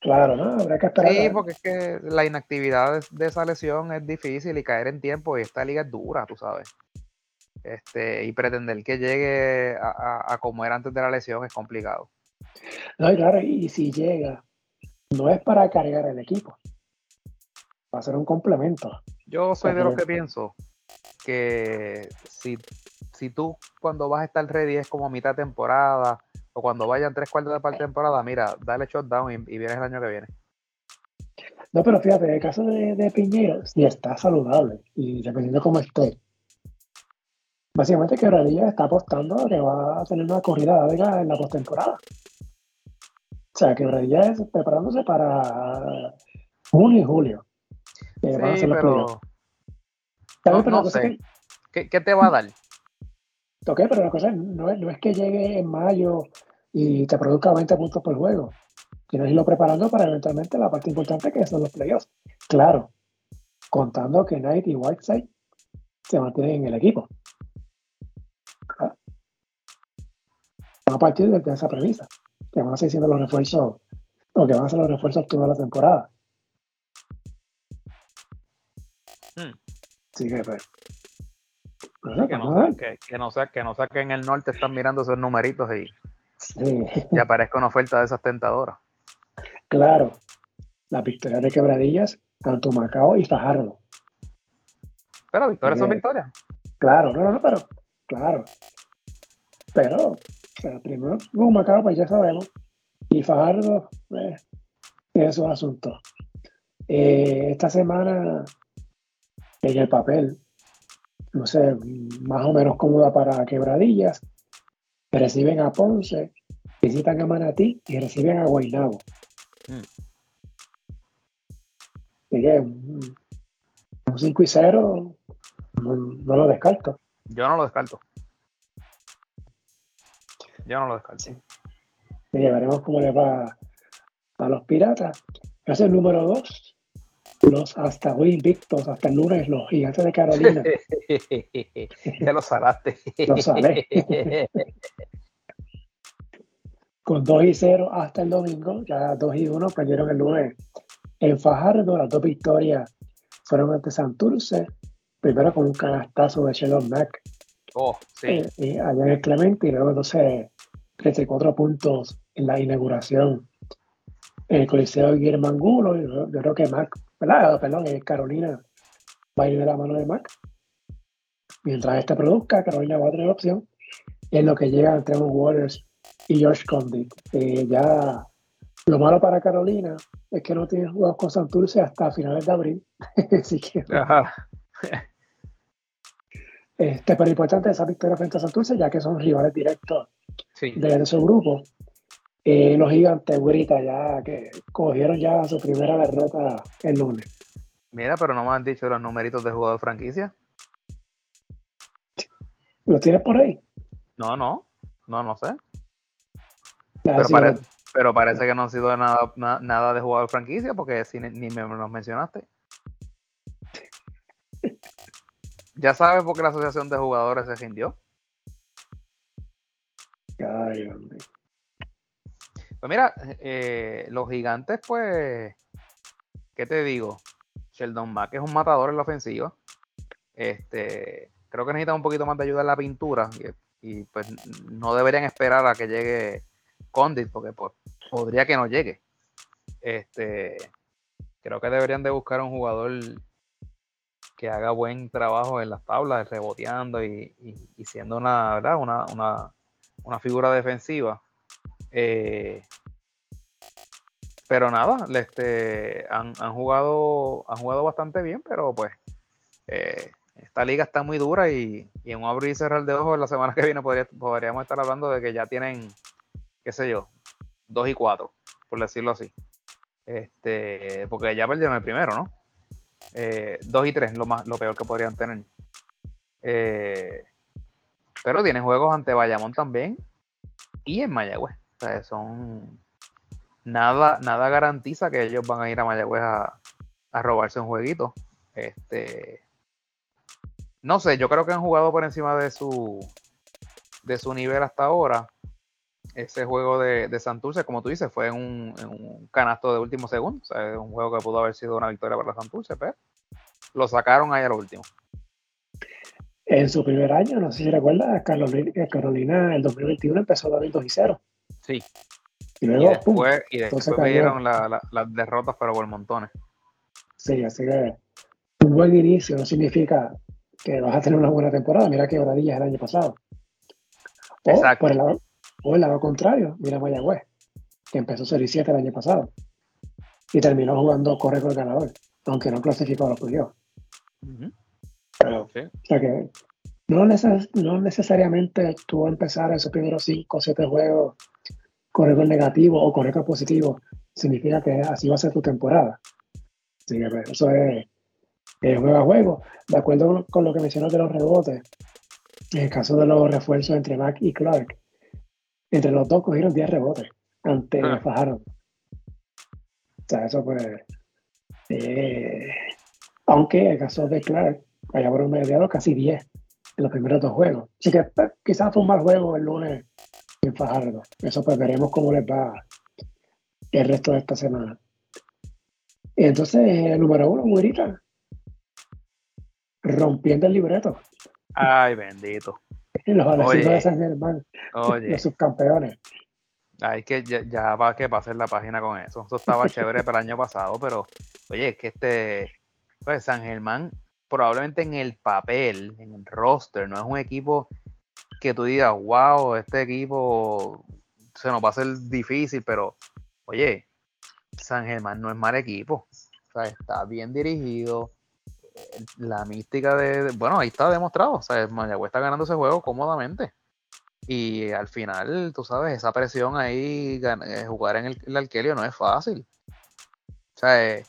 Claro, ¿no? Habrá que esperar. Sí, porque es que la inactividad de esa lesión es difícil y caer en tiempo y esta liga es dura, tú sabes. Este, y pretender que llegue a, como era antes de la lesión es complicado. No, claro, y si llega, no es para cargar el equipo, va a ser un complemento. Yo soy de los que pienso que si, si tú cuando vas a estar ready es como mitad temporada o cuando vayan tres cuartos de parte de temporada, mira, dale shutdown y, y vienes el año que viene. No, pero fíjate, en el caso de, de Piñero, si está saludable y dependiendo cómo esté, Básicamente Quebradilla está apostando a que va a tener una corrida larga en la postemporada. O sea, Quebradilla es preparándose para junio y julio. sí, pero... No, sé. ¿Qué, te va a dar? Ok, pero la cosa no, es, no es que llegue en mayo y te produzca 20 puntos por juego, sino irlo preparando para eventualmente la parte importante que son los playoffs. Claro, contando que Knight y Whiteside se mantienen en el equipo. A partir de esa premisa, que van a seguir siendo los refuerzos, o que van a ser los refuerzos toda la temporada. Hmm. Sí, que, pues, que, no, que, que, no sea, que no sea que en el norte están mirando esos numeritos y, y aparezca una oferta de esas tentadoras. Claro, la victoria de quebradillas, tanto Macao y Fajardo. Pero victorias son victorias. Claro, no, no, no, pero, claro. Pero pero primero como Macao, pues ya sabemos. Y Fajardo, eh, es un asunto. Eh, esta semana, en el papel, no sé, más o menos cómoda para quebradillas, reciben a Ponce, visitan a Manatí y reciben a Guaynabo. Mm. un, 5 y 0 no, lo descarto. Yo no lo descarto. Yo no lo descarto. Sí. veremos cómo le va a los piratas. Es el número 2. Los hasta hoy invictos, hasta el lunes, los gigantes de Carolina. ya lo salaste. lo salé. Con 2 y 0 hasta el domingo, ya 2 y 1 perdieron el lunes en Fajardo. Las dos victorias fueron ante Santurce. Primero con un canastazo de Sheldon Mack. Oh, sí. Eh, allá en el Clemente y luego entonces 34 puntos en la inauguración en el Coliseo Guillermo Angulo. Yo, creo que Mac. Perdón, Carolina va a ir de la mano de Mac. Mientras este produzca, Carolina va a tener opción en lo que llega entre Waters y Josh Condit. Eh, ya lo malo para Carolina es que no tiene juegos con Santurce hasta finales de abril. Así que. Este, pero importante esa victoria frente a Santurce, ya que son rivales directos de su grupo. Eh, los gigantes, güerita, ya que cogieron ya su primera derrota el lunes. Mira, pero no me han dicho los numeritos de jugador franquicia. ¿Lo tienes por ahí? No, no, no, no sé. Pero, parece que no ha sido nada, nada de jugador franquicia porque si, ni me los mencionaste. Ya sabes por qué la asociación de jugadores se rindió. Pues mira, eh, los gigantes, pues, ¿qué te digo? Sheldon Mack es un matador en la ofensiva. Este, creo que necesita un poquito más de ayuda en la pintura y, pues no deberían esperar a que llegue Condit porque pues, podría que no llegue. Este, creo que deberían de buscar un jugador que haga buen trabajo en las tablas, reboteando y, siendo una, ¿verdad? Una, figura defensiva. Eh, pero nada, este, han, jugado, han jugado bastante bien, pero pues eh, esta liga está muy dura y, en un abrir y cerrar de ojos la semana que viene podríamos estar hablando de que ya tienen, qué sé yo, 2 y 4, por decirlo así. Este, porque ya perdieron el primero, ¿no? 2 eh, y 3, lo, más, lo peor que podrían tener. Eh, pero tienen juegos ante Bayamón también y en Mayagüez. O sea, son. Nada, nada garantiza que ellos van a ir a Mayagüez a, a robarse un jueguito. Este, no sé, yo creo que han jugado por encima de su, de su nivel hasta ahora. Ese juego de, de Santurce, como tú dices, fue un, un canasto de último segundo. O sea, un juego que pudo haber sido una victoria para Santurce, pero lo sacaron ahí a lo último. En su primer año, no sé si recuerdas, Carolina, eh, Carolina el 2021 empezó a 2 y 0. Sí. Y luego, después, y después las derrotas, pero por montones. Sí, así que un buen inicio no significa que vas a tener una buena temporada. Mira que Bradilla el año pasado. O por el lado, o el lado contrario, mira Mayagüez, que empezó 0 y 7 el año pasado y terminó jugando corre con el ganador, aunque no clasificó a los playoffs. Pero, o sea que no, no necesariamente tú empezar esos primeros 5 o 7 juegos con récord negativo o con récord positivo significa que así va a ser tu temporada. Así que pues, eso es eh, juego a juego. De acuerdo con lo que mencionó de los rebotes, en el caso de los refuerzos entre Mac y Clark, entre los dos cogieron 10 rebotes ante ah. Fajardo. O sea, eso pues. Eh, aunque el caso de Clark haya promediado casi 10 en los primeros dos juegos. Así que pues, quizás fue un mal juego el lunes en Fajardo. Eso pues veremos cómo les va el resto de esta semana. Entonces, el número uno, Murita, rompiendo el libreto. Ay, bendito. Los Alecitos de San Germán, los subcampeones. Ay, que ya, va que pasar la página con eso. Eso estaba chévere para el año pasado, pero oye, es que este, pues San Germán, probablemente en el papel, en el roster, no es un equipo que tú digas, wow, este equipo se nos va a hacer difícil, pero oye, San Germán no es mal equipo. O sea, está bien dirigido, la mística de, bueno, ahí está demostrado, o sea, Mayagüez está ganando ese juego cómodamente. Y al final, tú sabes, esa presión ahí, eh, jugar en el, el no es fácil. O sea, eh,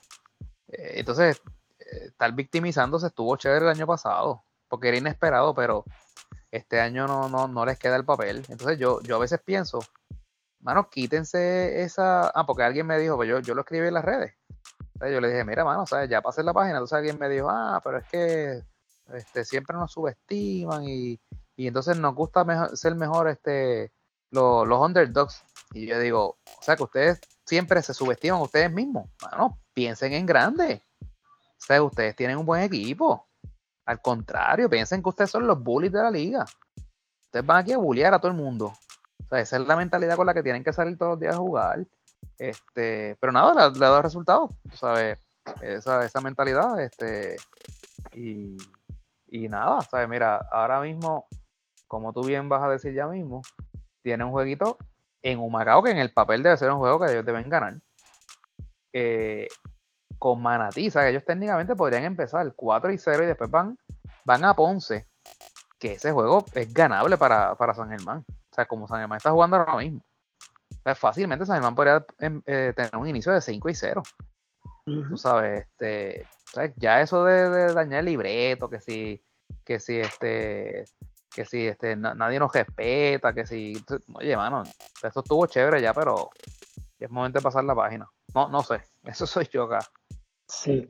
eh, entonces, estar victimizándose estuvo chévere el año pasado, porque era inesperado, pero este año no, no, no les queda el papel. Entonces yo, yo a veces pienso, mano, quítense esa... Ah, porque alguien me dijo, pues yo, yo lo escribí en las redes yo le dije, mira, mano, ¿sabes? ya pasé la página, entonces alguien me dijo, ah, pero es que este, siempre nos subestiman y, entonces nos gusta ser mejor este, los underdogs. Y yo digo, o sea, que ustedes siempre se subestiman ustedes mismos. Bueno, piensen en grande. O sea, ustedes tienen un buen equipo. Al contrario, piensen que ustedes son los bullies de la liga. Ustedes van aquí a bullear a todo el mundo. O sea, esa es la mentalidad con la que tienen que salir todos los días a jugar. Este, pero nada, le, ha dado resultados, ¿sabes? Esa, esa mentalidad, este, y, y nada, ¿sabes? Mira, ahora mismo como tú bien vas a decir ya mismo, tiene un jueguito en Humacao que en el papel debe ser un juego que ellos deben ganar. Con Manatí, o sea, que ellos técnicamente podrían empezar 4 y 0 y después van, van a Ponce, que ese juego es ganable para, San Germán. O sea, como San Germán está jugando ahora mismo. Fácilmente San Germán podría em, eh, tener un inicio de 5 y 0. Tú sabes, este, ya eso de, dañar el libreto, que si, que si este, que si este, nadie nos respeta, que si, oye, mano, esto estuvo chévere ya, pero es momento de pasar la página. No, no sé, eso soy yo acá. Sí,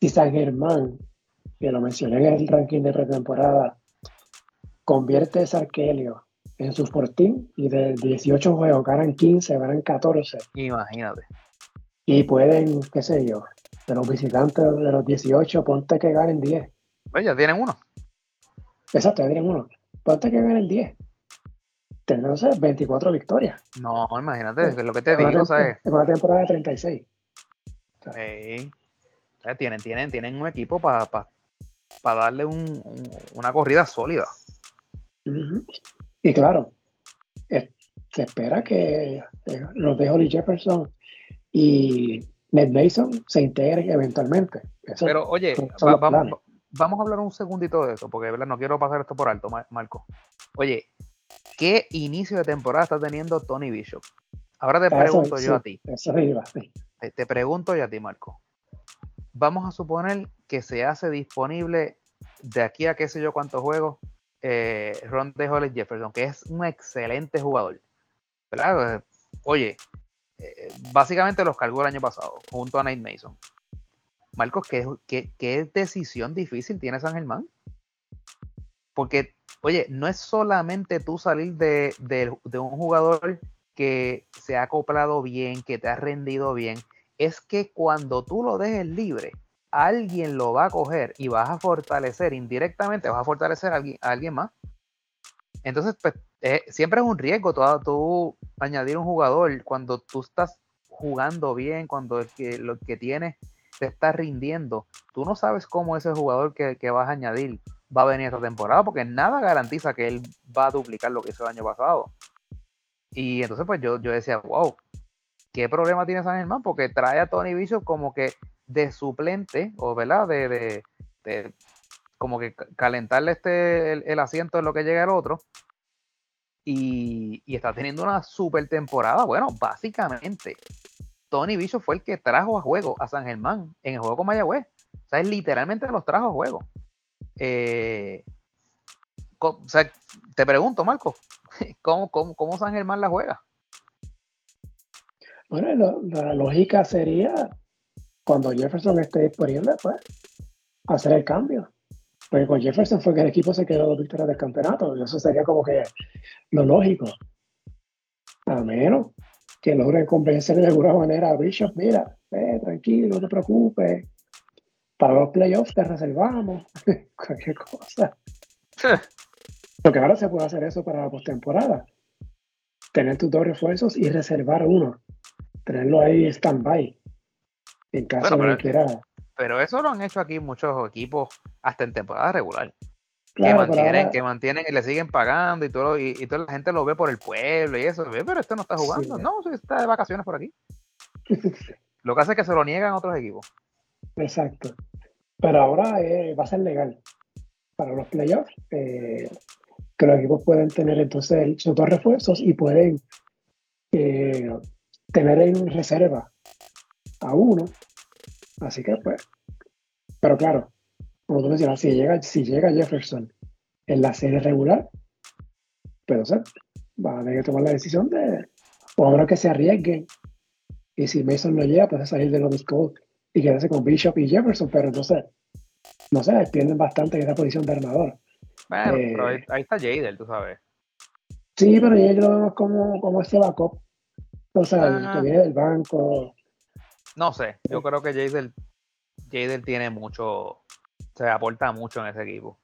si San Germán, que lo mencioné en el ranking de pretemporada, convierte ese Arquelio en su Sporting y de 18 juegos ganan 15, ganan 14. Imagínate. Y pueden, qué sé yo, de los visitantes de los 18, ponte que ganen 10. Pues ya tienen uno. Exacto, ya tienen uno. Ponte que ganen 10. Tendrán 24 victorias. No, imagínate, es lo que te digo, ¿sabes? Es una temporada de 36. sí. tienen, tienen, tienen un equipo para darle una corrida sólida. Y claro, se espera que eh, los de Holly Jefferson y Ned Mason se integren eventualmente. Pero oye, vamos, vamos, a hablar un segundito de eso, porque no quiero pasar esto por alto, Marco. Oye, ¿qué inicio de temporada está teniendo Tony Bishop? Ahora te pregunto yo a ti. te, pregunto yo a ti, Marco. Vamos a suponer que se hace disponible de aquí a qué sé yo cuántos juegos eh, Ron de Holly Jefferson, que es un excelente jugador. Oye, eh, básicamente los cargó el año pasado, junto a Nate Mason. Marcos, ¿qué, qué, decisión difícil tiene San Germán? Porque, oye, no es solamente tú salir de, un jugador que se ha acoplado bien, que te ha rendido bien, es que cuando tú lo dejes libre, alguien lo va a coger y vas a fortalecer indirectamente, vas a fortalecer a alguien, más. Entonces, pues, eh, siempre es un riesgo tú, añadir un jugador cuando tú estás jugando bien, cuando que, lo que tienes te está rindiendo. Tú no sabes cómo ese jugador que, vas a añadir va a venir esta temporada, porque nada garantiza que él va a duplicar lo que hizo el año pasado. Y entonces, pues yo, yo decía, wow, ¿qué problema tiene San Germán? Porque trae a Tony Bishop como que de suplente, o verdad, de, de, como que calentarle este el, asiento en lo que llega el otro. Y, está teniendo una super temporada. Bueno, básicamente, Tony Bicho fue el que trajo a juego a San Germán en el juego con Mayagüez. O sea, literalmente los trajo a juego. Eh, o sea, te pregunto, Marco, ¿cómo, cómo, San Germán la juega? Bueno, la lógica sería cuando Jefferson esté disponible, pues hacer el cambio. Porque con Jefferson fue que el equipo se quedó dos victorias del campeonato. Y eso sería como que lo lógico. A menos que logren convencer de alguna manera a Bishop, mira, eh, tranquilo, no te preocupes. Para los playoffs te reservamos. Cualquier cosa. Porque ahora se puede hacer eso para la postemporada. Tener tus dos refuerzos y reservar uno. Tenerlo ahí stand-by. En caso de que era. Pero eso lo han hecho aquí muchos equipos hasta en temporada regular. que mantienen, que mantienen y le siguen pagando y todo, y, toda la gente lo ve por el pueblo y eso, pero este no está jugando. No, está de vacaciones por aquí. lo que hace es que se lo niegan a otros equipos. Exacto. Pero ahora eh, va a ser legal para los playoffs. Eh, que los equipos pueden tener entonces sus dos refuerzos y pueden eh, tener en reserva a uno. Así que pues, pero claro, como tú mencionas, si llega, si llega Jefferson en la serie regular, pero pues, o sea, va a tener que tomar la decisión de, o ahora que se arriesguen, y si Mason no llega, pues salir de los Cole y quedarse con Bishop y Jefferson, pero entonces, no sé, pierden bastante en esa posición de armador. Bueno, eh, pero ahí, está Jadel, tú sabes. Sí, pero Jadel lo vemos como, como este backup. O sea, el que viene del banco, no sé, yo creo que Jadel, Jadel tiene mucho, se aporta mucho en ese equipo.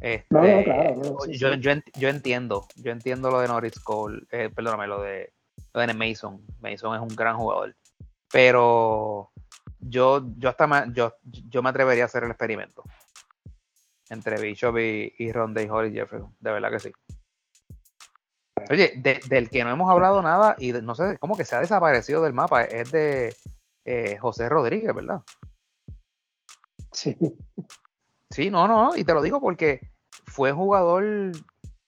Este, no, claro, yo, Yo, entiendo, yo entiendo lo de Norris Cole, eh, perdóname, lo de, lo de Mason. Mason es un gran jugador. Pero yo, yo hasta yo, yo me atrevería a hacer el experimento. entre Bishop y, y Ronde Holly Jefferson. De verdad que sí. Oye, del que no hemos hablado nada y no sé cómo que se ha desaparecido del mapa es de eh, José Rodríguez, ¿verdad? Sí. Sí, no, no, y te lo digo porque fue jugador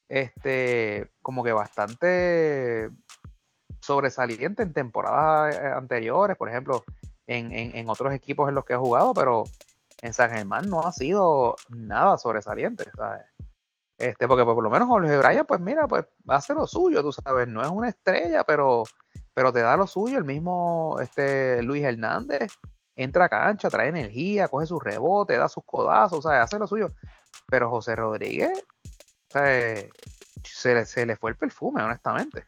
este como que bastante sobresaliente en temporadas eh, anteriores, por ejemplo, en, en, otros equipos en los que ha jugado, pero en San Germán no ha sido nada sobresaliente, ¿sabes? Este, porque por lo menos Jorge Bryan, pues mira, pues hace lo suyo, tú sabes, no es una estrella, pero, pero te da lo suyo. El mismo este, Luis Hernández entra a cancha, trae energía, coge su rebote, da sus codazos, o sea, hace lo suyo. Pero José Rodríguez, se, le, se le fue el perfume, honestamente.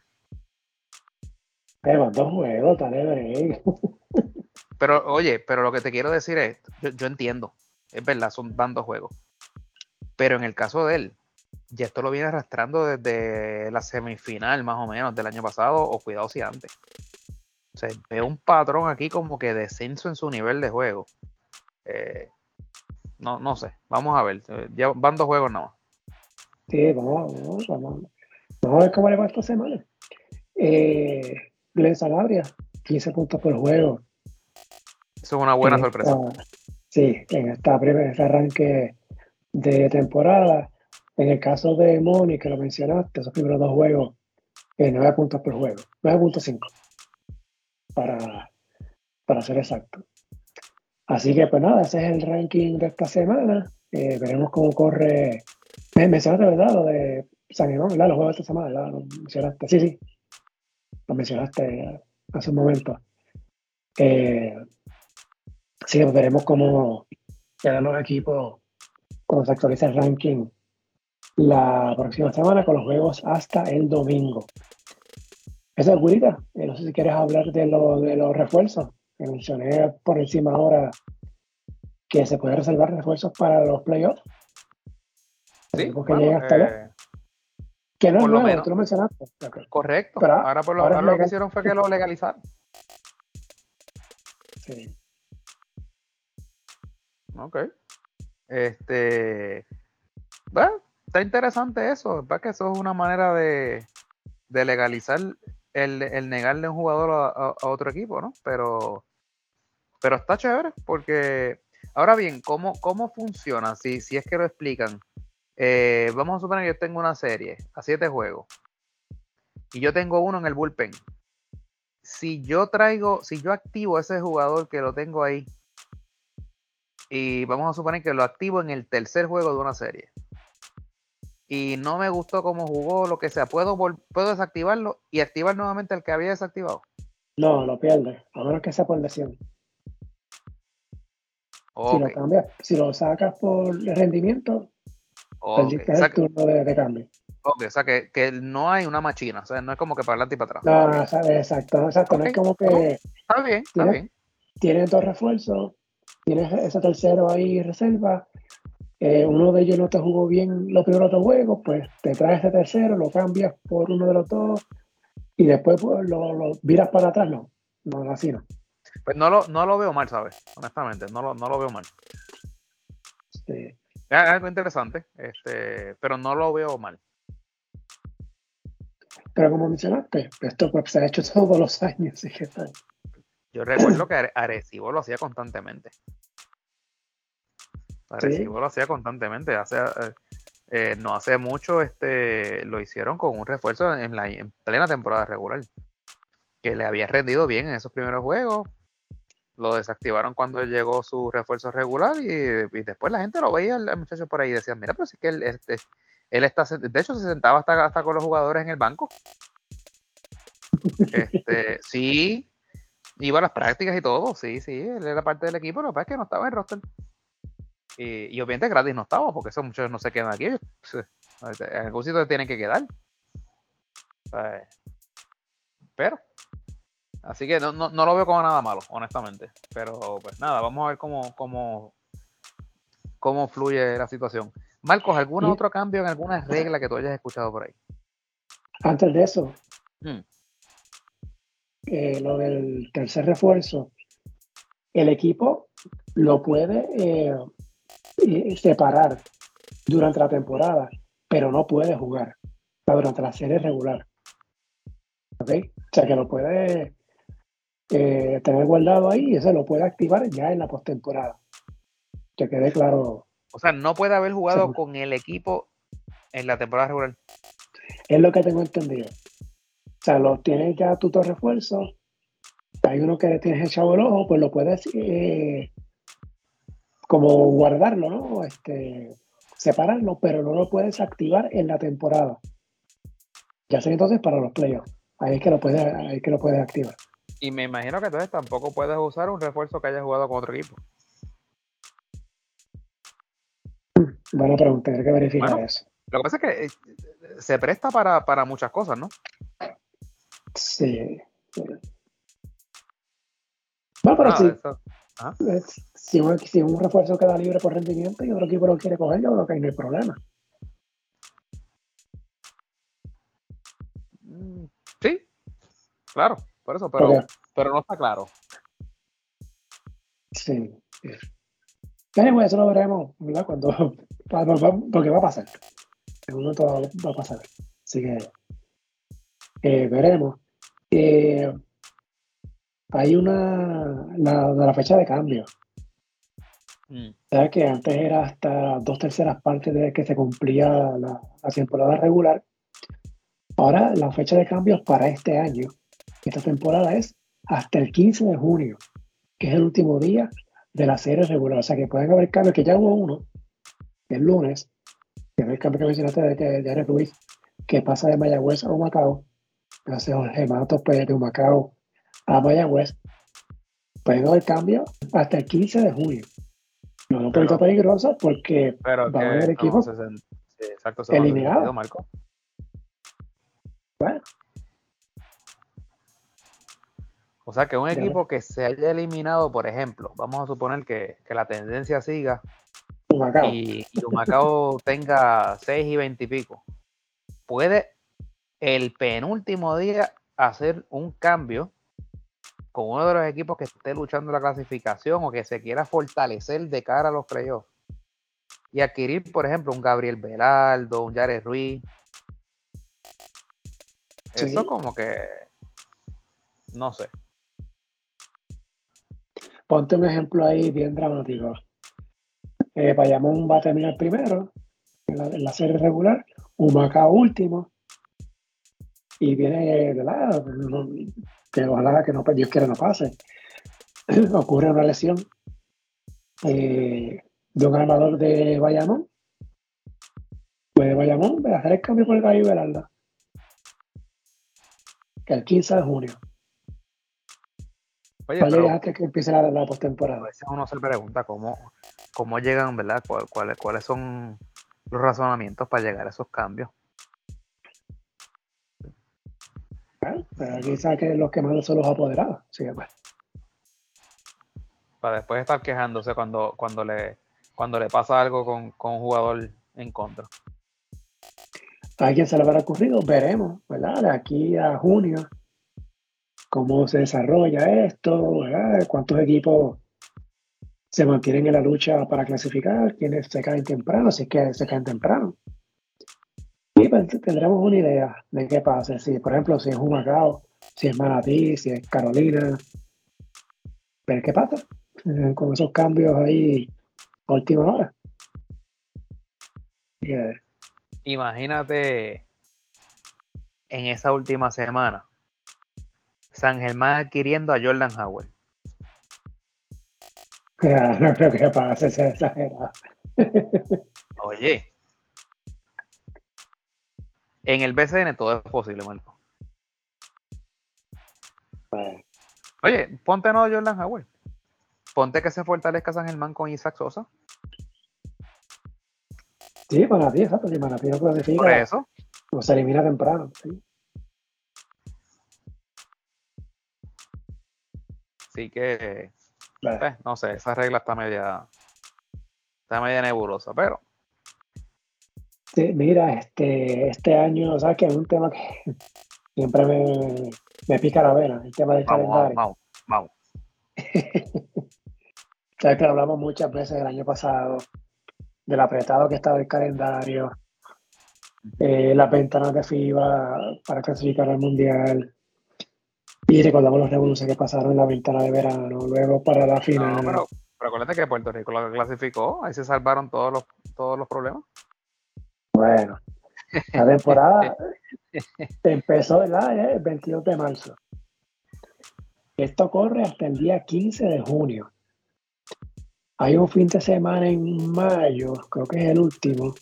Pero dos juegos, Pero oye, pero lo que te quiero decir es, yo, yo entiendo, es verdad, son van dos juegos. Pero en el caso de él, ya esto lo viene arrastrando desde la semifinal más o menos del año pasado, o cuidado si antes. O sea, veo un patrón aquí como que descenso en su nivel de juego. Eh, no, no sé, vamos a ver. Ya van dos juegos nada más. Sí, vamos, vamos, vamos. Vamos a ver cómo le va esta semana. Eh, Glenn Sanabria, 15 puntos por juego. Eso es una buena sorpresa. sí, en esta primera este arranque de temporada. En el caso de Moni, que lo mencionaste, esos primeros dos juegos, eh, 9 puntos por juego, 9.5 para, para ser exacto. Así que, pues nada, ese es el ranking de esta semana. Eh, veremos cómo corre. Me mencionaste, ¿verdad? Lo de San Germán, ¿verdad? Los juegos de esta semana, ¿verdad? Lo mencionaste. Sí, sí. Lo mencionaste hace un momento. Eh, sí, pues veremos cómo quedan los equipos cuando se actualiza el ranking la próxima semana con los juegos hasta el domingo. Esa es Gurita. Eh, no sé si quieres hablar de, lo, de los refuerzos. mencioné por encima ahora que se puede reservar refuerzos para los playoffs. Sí, porque llega hasta eh, Que no es nuevo, tú lo mencionaste. Correcto. Pero ahora, por lo, ahora lo que hicieron fue que lo legalizaron. Sí. Ok. Este. Bueno, está interesante eso. Es que eso es una manera de, legalizar el, negarle a un jugador a, otro equipo, ¿no? Pero, pero está chévere porque, ahora bien, ¿cómo, cómo funciona? Si, si es que lo explican. Eh, vamos a suponer que yo tengo una serie a siete juegos y yo tengo uno en el bullpen. Si yo traigo, si yo activo a ese jugador que lo tengo ahí y vamos a suponer que lo activo en el tercer juego de una serie y no me gustó cómo jugó, lo que sea, ¿puedo, puedo desactivarlo y activar nuevamente el que había desactivado? No, lo pierdes, a menos que sea por lesión. Si lo cambias, si lo sacas por rendimiento, perdiste el turno de, cambio. Ok, o sea que, que, no hay una machina, o sea, no es como que para adelante y para atrás. No, exacto, exacto, no es como que... Está bien, está bien. Tienes dos refuerzos, tienes ese tercero ahí reserva, eh, uno de ellos no te jugó bien los primeros dos juegos, pues te traes ese tercero, lo cambias por uno de los dos y después pues, lo, lo, viras para atrás, no, no, así no. Pues no lo, no lo veo mal, ¿sabes? Honestamente, no lo, no lo veo mal. Sí. Es algo interesante, este, pero no lo veo mal. Pero como mencionaste, esto pues, se ha hecho todos los años. Así que Yo recuerdo que Arecibo lo hacía constantemente. Arecibo lo hacía constantemente. Hace, eh, eh, no hace mucho este, lo hicieron con un refuerzo en, la, plena temporada regular. Que le había rendido bien en esos primeros juegos. Lo desactivaron cuando llegó su refuerzo regular y, después la gente lo veía al muchacho por ahí y decía, mira, pero si es que él, este, él está, de hecho se sentaba hasta, hasta con los jugadores en el banco. Este, sí, iba a las prácticas y todo, sí, sí, él era parte del equipo, lo que pasa es que no estaba en el roster. Y, obviamente gratis no estaba, porque esos muchachos no se quedan aquí. En algún sitio tienen que quedar. Pero, así que no, lo veo como nada malo, honestamente. Pero pues nada, vamos a ver cómo, cómo, cómo fluye la situación. Marcos, ¿algún otro cambio en alguna regla que tú hayas escuchado por ahí? Antes de eso, hmm. eh, lo del tercer refuerzo, el equipo lo puede eh, separar durante la temporada, pero no puede jugar durante la serie regular. ¿Ok? O sea que lo puede eh, tener guardado ahí y se lo puede activar ya en la postemporada. Que quede claro. O sea, no puede haber jugado con el equipo en la temporada regular. Es lo que tengo entendido. O sea, lo tienes ya tu refuerzo. Hay uno que tienes echado el ojo, pues lo puedes eh, como guardarlo, ¿no? Este, separarlo, pero no lo puedes activar en la temporada. Ya sé entonces para los playoffs. Ahí es que lo puedes, ahí que lo puedes activar. Y me imagino que entonces tampoco puedes usar un refuerzo que haya jugado con otro equipo. Buena pregunta, hay que verificar eso. Lo que pasa es que eh, se presta para, muchas cosas, ¿no? Sí. Bueno, pero sí. Si, un, si, un, refuerzo queda libre por rendimiento y otro equipo lo quiere coger, yo creo que ahí no hay problema. Sí, claro, por eso, pero, pero no está claro. Sí. Pero eso lo veremos, ¿verdad? Cuando, porque va a pasar. En un momento va a pasar. Así que eh, veremos. Eh, hay una, la, de la fecha de cambio. Mm. ¿Sabes que antes era hasta dos terceras partes de que se cumplía la, temporada regular? Ahora la fecha de cambio para este año, esta temporada es hasta el 15 de junio, que es el último día de la serie regular. O sea que pueden haber cambios, que ya hubo uno el lunes, que es el cambio que mencionaste de, de, de Ruiz, que pasa de Mayagüez a Humacao, hace Jorge Matos pues, de Humacao a Mayagüez, pueden haber cambio hasta el 15 de junio. No es un poquito peligroso porque va a haber equipos eliminados. Marco. Bueno. O sea, que un equipo que se haya eliminado, por ejemplo, vamos a suponer que, la tendencia siga y, y Humacao tenga 6 y 20 y pico, puede el penúltimo día hacer un cambio con uno de los equipos que esté luchando la clasificación o que se quiera fortalecer de cara a los playoffs y adquirir, por ejemplo, un Gabriel Velardo, un Jared Ruiz. Eso como que no sé. Ponte un ejemplo ahí bien dramático. Eh, Bayamón va a terminar primero en la, serie regular, Humacao último, y viene, ¿verdad? Que ojalá que no, Dios quiera no pase, ocurre una lesión eh, de un armador de Bayamón, pues de Bayamón, voy a hacer el cambio por el Gallo Veralda, que el 15 de junio. Oye, pero, que, que empiece la, la postemporada. A veces uno se pregunta cómo, cómo llegan, ¿verdad? ¿Cuáles, ¿Cuáles son los razonamientos para llegar a esos cambios? Pero aquí sabe que los que mandan son los apoderados. Pues. Para después estar quejándose cuando, cuando, le, cuando le pasa algo con, con un jugador en contra. A quien se le habrá ocurrido, veremos, ¿verdad? De aquí a junio, cómo se desarrolla esto, ¿verdad? Cuántos equipos se mantienen en la lucha para clasificar, quienes se caen temprano, si es que se caen temprano. Tendremos una idea de qué pasa. Si, por ejemplo, si es un Macao, si es Manatí, si es Carolina. Ver qué pasa eh, con esos cambios ahí a última hora. Imagínate en esa última semana San Germán adquiriendo a Jordan Howard. no creo que pase, se exagerado. Oye, en el BCN todo es posible, Marco. Oye, ponte no Jordan Howard. Ponte que se fortalezca San Germán con Isaac Sosa. Sí, Manatí, exacto. Si Manatí no clasifica, Por eso. O se elimina temprano. Sí. Así que, eh, no sé, esa regla está media, está media nebulosa, pero mira, este, este año, ¿sabes que Es un tema que siempre me, me pica la vena, el tema del calendario. Vamos, vamos. Sabes que lo hablamos muchas veces el año pasado, del apretado que estaba el calendario, eh, las ventanas de FIBA para clasificar al Mundial. Y recordamos los revoluciones que pasaron en la ventana de verano, luego para la final. pero, pero que Puerto Rico lo clasificó, ahí se salvaron todos los, todos los problemas. Bueno, la temporada empezó el 22 de marzo. Esto corre hasta el día 15 de junio. Hay un fin de semana en mayo, creo que es el último,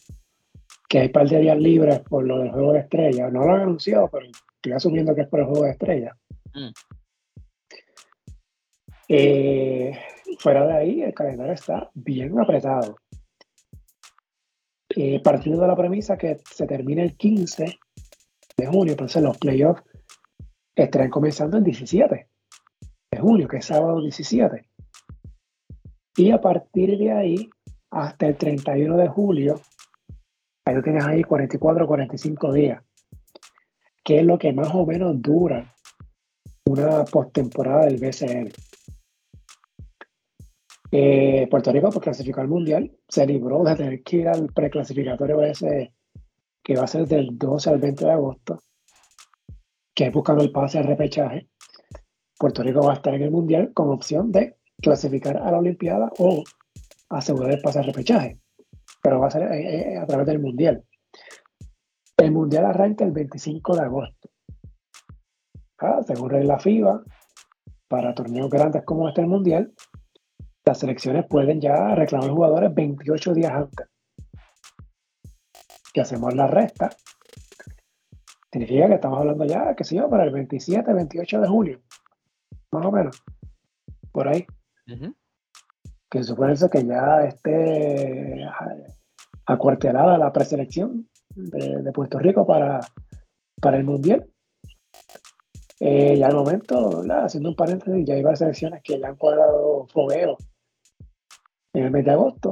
que hay un par de días libres por lo del juego de estrella. No lo han anunciado, pero estoy asumiendo que es por el juego de estrella. Mm. Eh, fuera de ahí, el calendario está bien apretado. Eh, partiendo de la premisa que se termina el 15 de junio, entonces los playoffs estarán comenzando el 17 de junio, que es sábado 17. Y a partir de ahí, hasta el 31 de julio, ahí lo tienes ahí 44 o 45 días, que es lo que más o menos dura una postemporada del BCN. Eh, Puerto Rico, por clasificar al Mundial, se libró de tener que ir al preclasificatorio ese que va a ser del 12 al 20 de agosto, que es buscando el pase al repechaje. Puerto Rico va a estar en el Mundial con opción de clasificar a la Olimpiada o asegurar el pase al repechaje, pero va a ser eh, eh, a través del Mundial. El Mundial arranca el 25 de agosto. Ah, según la FIBA, para torneos grandes como este el Mundial, las selecciones pueden ya reclamar jugadores 28 días antes. Si hacemos la resta, significa que estamos hablando ya, que sé yo, para el 27, 28 de julio, más o menos, por ahí. Que supone que ya esté acuartelada la preselección de, de Puerto Rico para, para el Mundial. Eh, ya al momento, haciendo un paréntesis, ya hay varias selecciones que ya han cuadrado fogueo en el mes de agosto.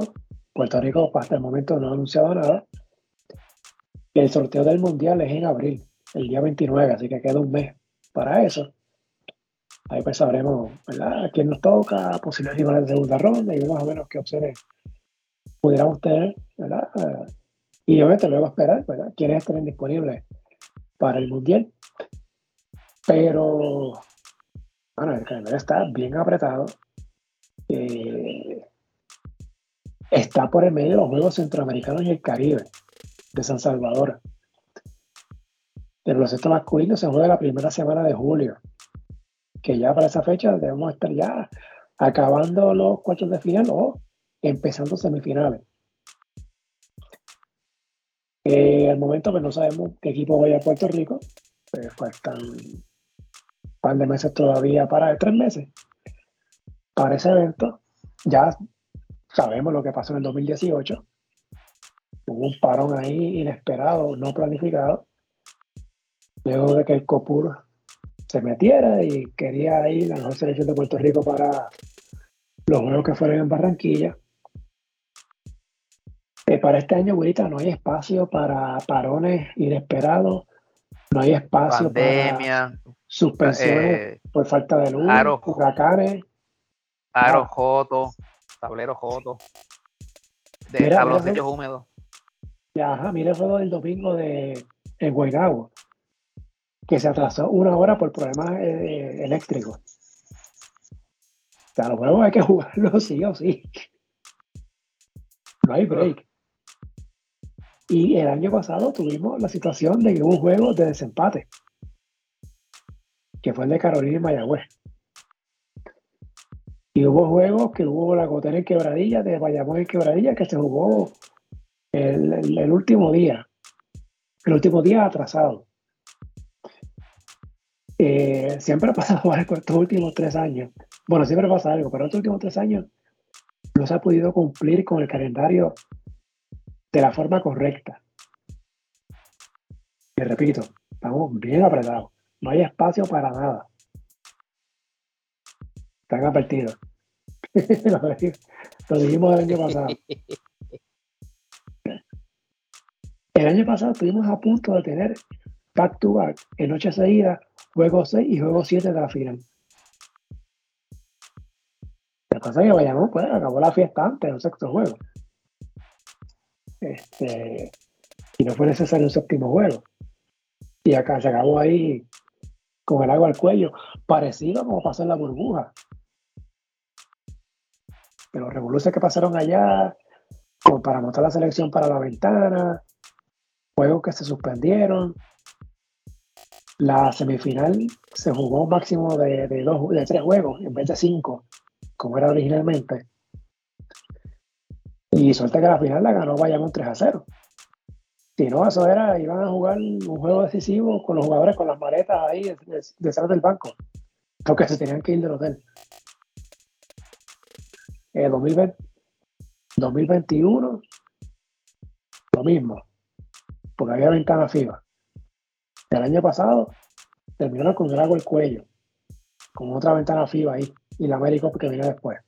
Puerto Rico hasta el momento no ha anunciado nada. El sorteo del Mundial es en abril, el día 29, así que queda un mes para eso. Ahí pues sabremos, ¿verdad? quién nos toca, posibles rivales de segunda ronda y más o menos qué opciones pudiéramos tener, ¿verdad? Y obviamente luego esperar, ¿verdad? Quiénes estén disponibles para el Mundial. Pero, bueno, el calendario está bien apretado. Eh, está por el medio de los Juegos Centroamericanos y el Caribe de San Salvador. El baloncesto masculino se juega la primera semana de julio, que ya para esa fecha debemos estar ya acabando los cuartos de final o empezando semifinales. Eh, al momento pues no sabemos qué equipo vaya a Puerto Rico, pues faltan un par de meses todavía para tres meses para ese evento. Ya Sabemos lo que pasó en el 2018. Hubo un parón ahí inesperado, no planificado. Luego de que el COPUR se metiera y quería ir la mejor selección de Puerto Rico para los juegos que fueron en Barranquilla. Eh, para este año, Burita, no hay espacio para parones inesperados, no hay espacio para suspensiones eh, por falta de luz, huracanes. Aro, Joto tablero joto, de tabloncillos húmedos. Ya, ajá, mira juego del domingo de en Guaynabo, que se atrasó una hora por problemas eh, eléctricos. O sea, los juegos hay que jugarlos sí o sí. No hay break. Y el año pasado tuvimos la situación de que hubo un juego de desempate, que fue el de Carolina y Mayagüez. Y hubo juegos que hubo la Gotera en Quebradilla, de Bayamón en Quebradilla, que se jugó el, último día. El último día atrasado. Eh, siempre ha pasado algo estos últimos tres años. Bueno, siempre pasa algo, pero estos últimos tres años no se ha podido cumplir con el calendario de la forma correcta. Y repito, estamos bien apretados. No hay espacio para nada están advertidos. lo dijimos el año pasado. El año pasado estuvimos a punto de tener back to en noche seguida, juego 6 y juego 7 de la final. Que pasa es que vayamos, pues acabó la fiesta antes del sexto juego. Este, y no fue necesario un séptimo juego. Y acá se acabó ahí con el agua al cuello, parecido como pasó en la burbuja. Pero los revoluciones que pasaron allá, como para montar la selección para la ventana, juegos que se suspendieron. La semifinal se jugó un máximo de, dos, de tres juegos en vez de cinco, como era originalmente. Y suerte que la final la ganó Bayamón 3 a 0. Si no, eso era, iban a jugar un juego decisivo con los jugadores con las maletas ahí detrás del banco, porque se tenían que ir del hotel. 2020, eh, 2021, lo mismo, porque había ventana fija. El año pasado terminaron con agua el cuello, con otra ventana FIBA ahí, y la América que viene después.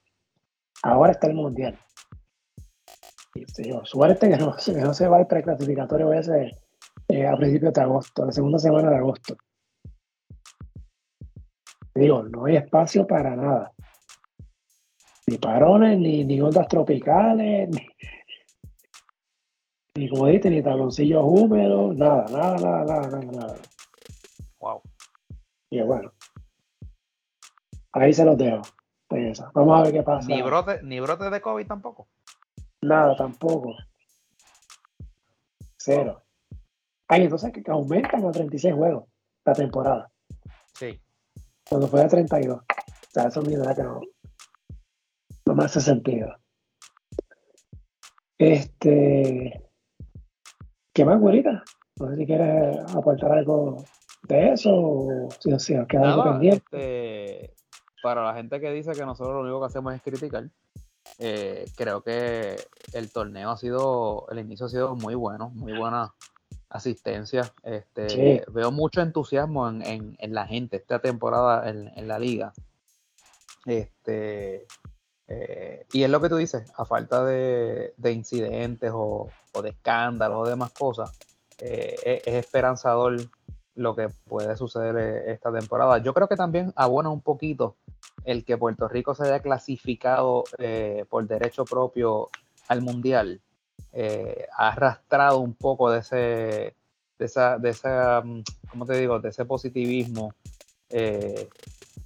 Ahora está el Mundial. suerte que no, que no se va el preclasificatorio ese eh, a principios de agosto, la segunda semana de agosto. Digo, no hay espacio para nada. Ni parones, ni, ni ondas tropicales, ni, ni como dijiste, ni taloncillos húmedos, nada, nada, nada, nada, nada. Wow. Y bueno, ahí se los dejo. Vamos a ver qué pasa. Ni brote, ni brote de COVID tampoco. Nada, tampoco. Cero. Ay, entonces que aumentan a 36 juegos la temporada. Sí. Cuando fue a 32. O sea, eso es verdad que no, no me hace sentido. Este. ¿Qué más, güerita? No sé si quieres aportar algo de eso o si, si nos queda algo pendiente. Este, para la gente que dice que nosotros lo único que hacemos es criticar, eh, creo que el torneo ha sido, el inicio ha sido muy bueno, muy buena asistencia. Este, Veo mucho entusiasmo en, la gente esta temporada en, la liga. Este, eh, y es lo que tú dices, a falta de, incidentes o, de escándalos o demás cosas, eh, es, esperanzador lo que puede suceder eh, esta temporada. Yo creo que también abona un poquito el que Puerto Rico se haya clasificado por derecho propio al Mundial. ha arrastrado un poco de ese, de esa, de esa, mm, ¿cómo te digo? De ese positivismo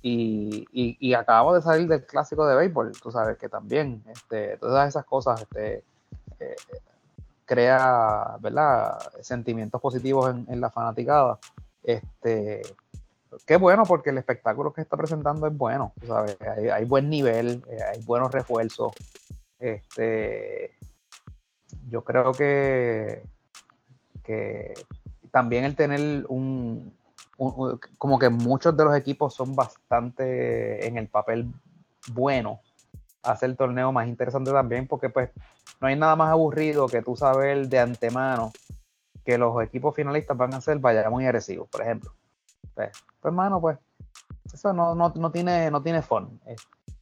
y, acabamos de salir del clásico de béisbol, tú sabes que también este, todas esas cosas este, eh, crea sentimientos positivos en, la fanaticada. Este, qué bueno porque el espectáculo que está presentando es bueno, tú sabes, hay, buen nivel, eh, hay buenos refuerzos. Este, yo creo que también el tener un, como que muchos de los equipos son bastante en el papel bueno, hace el torneo más interesante también, porque pues no hay nada más aburrido que tú saber de antemano que los equipos finalistas van a ser vaya muy agresivos, por ejemplo. Pues, pues hermano, pues eso no, no, no, tiene, no tiene fun.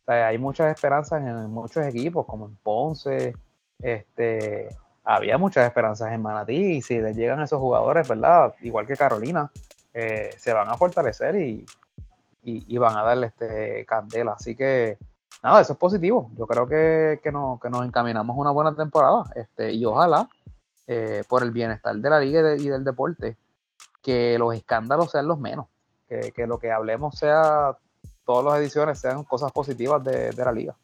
hay muchas esperanzas en muchos equipos, como en Ponce, este, había muchas esperanzas en Manatí, y si le llegan esos jugadores, ¿verdad? Igual que Carolina, eh, se van a fortalecer y, van a darle este candela. Así que nada, eso es positivo. Yo creo que, que, nos encaminamos a una buena temporada este, y ojalá, eh, por el bienestar de la liga y, del deporte, que los escándalos sean los menos, que, lo que hablemos sea, todas las ediciones sean cosas positivas de, la liga.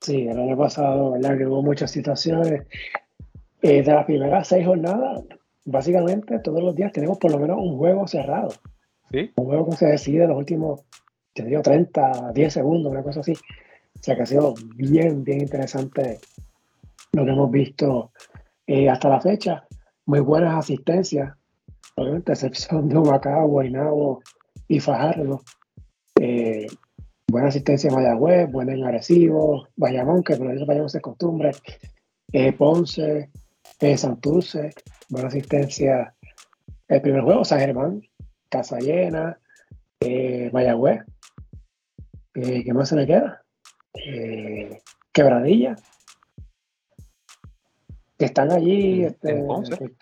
Sí, el año pasado, ¿verdad? Que hubo muchas situaciones. Eh, de las primeras seis jornadas, básicamente todos los días tenemos por lo menos un juego cerrado. ¿Sí? Un juego que se decide en los últimos, te digo, 30, 10 segundos, una cosa así. O sea que ha sido bien, bien interesante lo que hemos visto eh, hasta la fecha. Muy buenas asistencias, obviamente, excepción de Humacao, Guaynabo y Fajardo. Eh, buena asistencia en Mayagüez, buena en Arecibo, Bayamón, que por eso Bayamón se costumbre, eh, Ponce, eh, Santurce, buena asistencia. El primer juego, San Germán, Casa Llena, eh, Mayagüez. Eh, ¿Qué más se me queda? Eh, Quebradilla. Que están allí. Este, Ponce.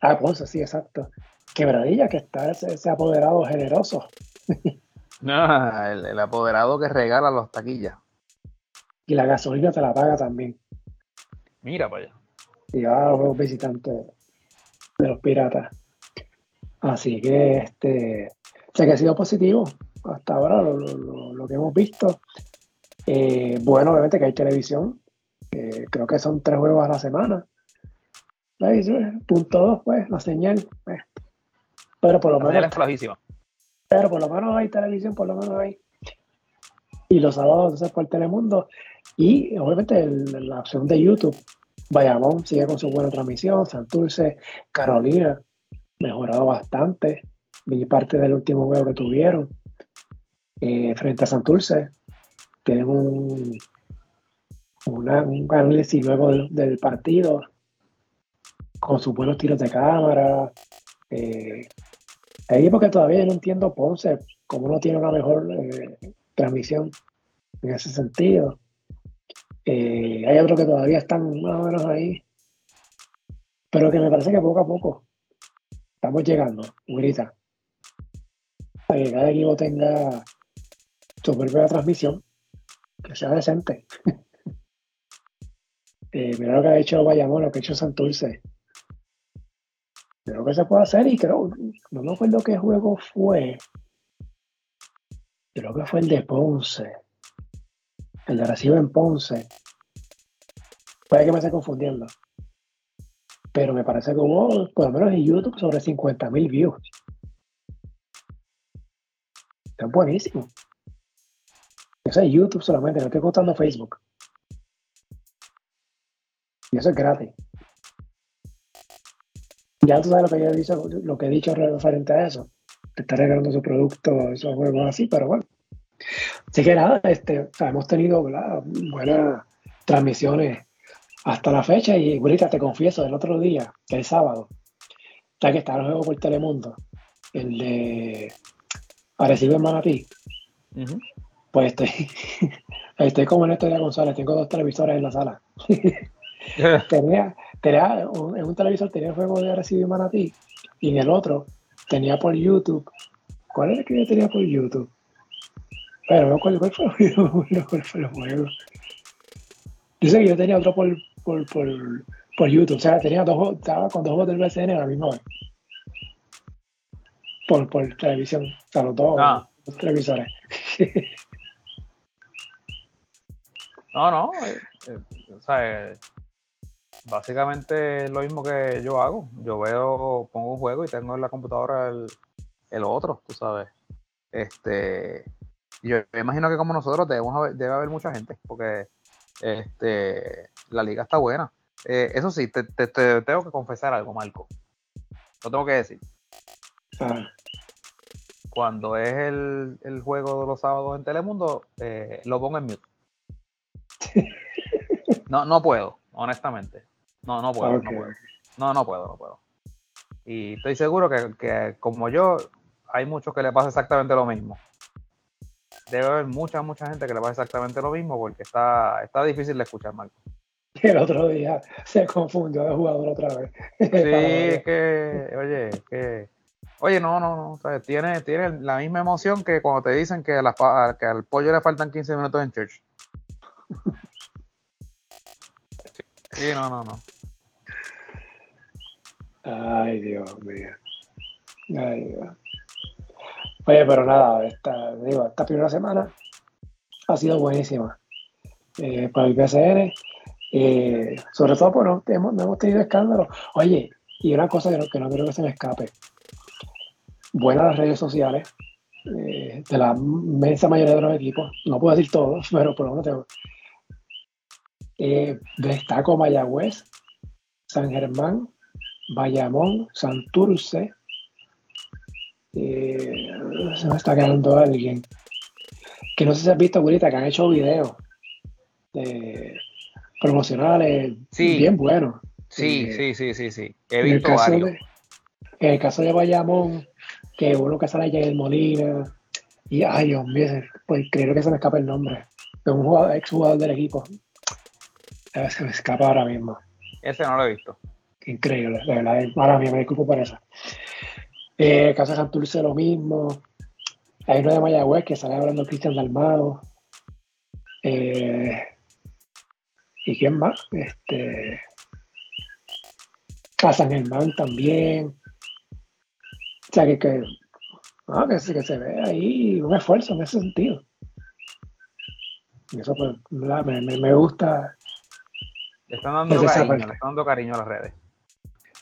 Ah, Ponce, sí, exacto. Quebradilla, que está ese, apoderado generoso. no, el, el, apoderado que regala los taquillas. Y la gasolina te la paga también. Mira para allá. Y va a los juegos visitantes de los piratas. Así que este, sé que ha sido positivo hasta ahora lo, que hemos visto. Eh, bueno, obviamente que hay televisión. creo que son tres juegos a la semana. Punto dos, pues, la señal. Pues. Pero por lo menos. Pero por lo menos hay televisión, por lo menos hay. Y los sábados entonces por Telemundo. Y obviamente la opción de YouTube. Bayamón sigue con su buena transmisión. Santurce, Carolina, mejorado bastante. Vi parte del último juego que tuvieron. Eh, frente a Santurce. Tienen un, una, un análisis luego del, partido con sus buenos tiros de cámara. Eh, hay equipos que todavía no entiendo Ponce, como no tiene una mejor eh, transmisión en ese sentido. Hay otros que todavía están más o menos ahí. Pero que me parece que poco a poco estamos llegando, grita. Para que cada equipo tenga su propia transmisión, que sea decente. eh, mira lo que ha hecho Bayamón, lo que ha hecho Santurce. Creo que se puede hacer y creo, no me acuerdo qué juego fue. Creo que fue el de Ponce. El de Recibo en Ponce. Puede que me esté confundiendo. Pero me parece que hubo, por lo menos en YouTube, sobre 50.000 views. Está buenísimo. Eso es YouTube solamente, no estoy contando Facebook. Y eso es gratis. Ya tú sabes lo que yo he dicho, lo que he dicho referente a eso. Te está regalando su producto, esos juegos así, pero bueno. Así que nada, este, hemos tenido buenas transmisiones hasta la fecha y ahorita te confieso, el otro día, que es sábado, ya que está el juego por Telemundo, el de Arecibo en Manatí, pues estoy, estoy como en esto de González, tengo dos televisores en la sala. tenía, tenía en un televisor tenía el juego de Arecibo en Manatí y en el otro tenía por YouTube. ¿Cuál era el que yo tenía por YouTube? Pero no cuál, fue, cuál fue el juego. Yo sé que yo tenía otro por, por, por, por YouTube. O sea, tenía dos, estaba con dos juegos del BCN a la misma vez. Por, por televisión. O sea, los dos, ah. televisores. no, no. Eh, eh, o sea, eh, básicamente es lo mismo que yo hago. Yo veo, pongo un juego y tengo en la computadora el, el otro, tú sabes. Este yo me imagino que como nosotros debemos haber, debe haber mucha gente, porque este, la liga está buena. Eh, eso sí, te, tengo que confesar algo, Marco. Lo tengo que decir. Ah. Cuando es el, juego de los sábados en Telemundo, eh, lo pongo en mute. No, no puedo, honestamente. No, no puedo, no puedo. No, no puedo, no puedo. Y estoy seguro que, que como yo, hay muchos que le pasa exactamente lo mismo debe haber mucha, mucha gente que le pasa exactamente lo mismo porque está, está difícil de escuchar, Marco. El otro día se confundió de jugador otra vez. Sí, que, oye, que, oye, no, no, no, tiene, tiene la misma emoción que cuando te dicen que, que al pollo le faltan 15 minutos en church. Sí, no, no, no. Ay, Dios mío. Ay, Dios. Oye, pero nada, esta, primera semana ha sido buenísima eh, para el PCN. Eh, sobre todo, bueno, hemos, no hemos tenido escándalos. Oye, y una cosa que no, que no quiero que se me escape. Buenas las redes sociales eh, de la inmensa mayoría de los equipos. No puedo decir todos, pero por lo menos tengo. destaco Mayagüez, San Germán, Bayamón, Santurce, eh, se me está quedando alguien. Que no sé si has visto, ahorita que han hecho videos promocionales bien buenos. Sí, eh, sí, sí, sí, sí. He visto en el caso De, en el caso de Bayamón, que uno que sale el Molina, y ay Dios mío, pues creo que se me escapa el nombre. De un jugador, ex jugador del equipo. Se me escapa ahora mismo. Ese no lo he visto. Increíble, de verdad. Ahora mismo me disculpo por eso. Eh, Casa Santurce lo mismo. Hay uno de Mayagüez que sale hablando Cristian Dalmado. Eh, ¿Y quién más? Este, a San Germán también. O sea, que, que, que, se ve ahí un esfuerzo en ese sentido. Y eso pues, me, me, me gusta. Le están dando cariño, le están dando cariño a las redes.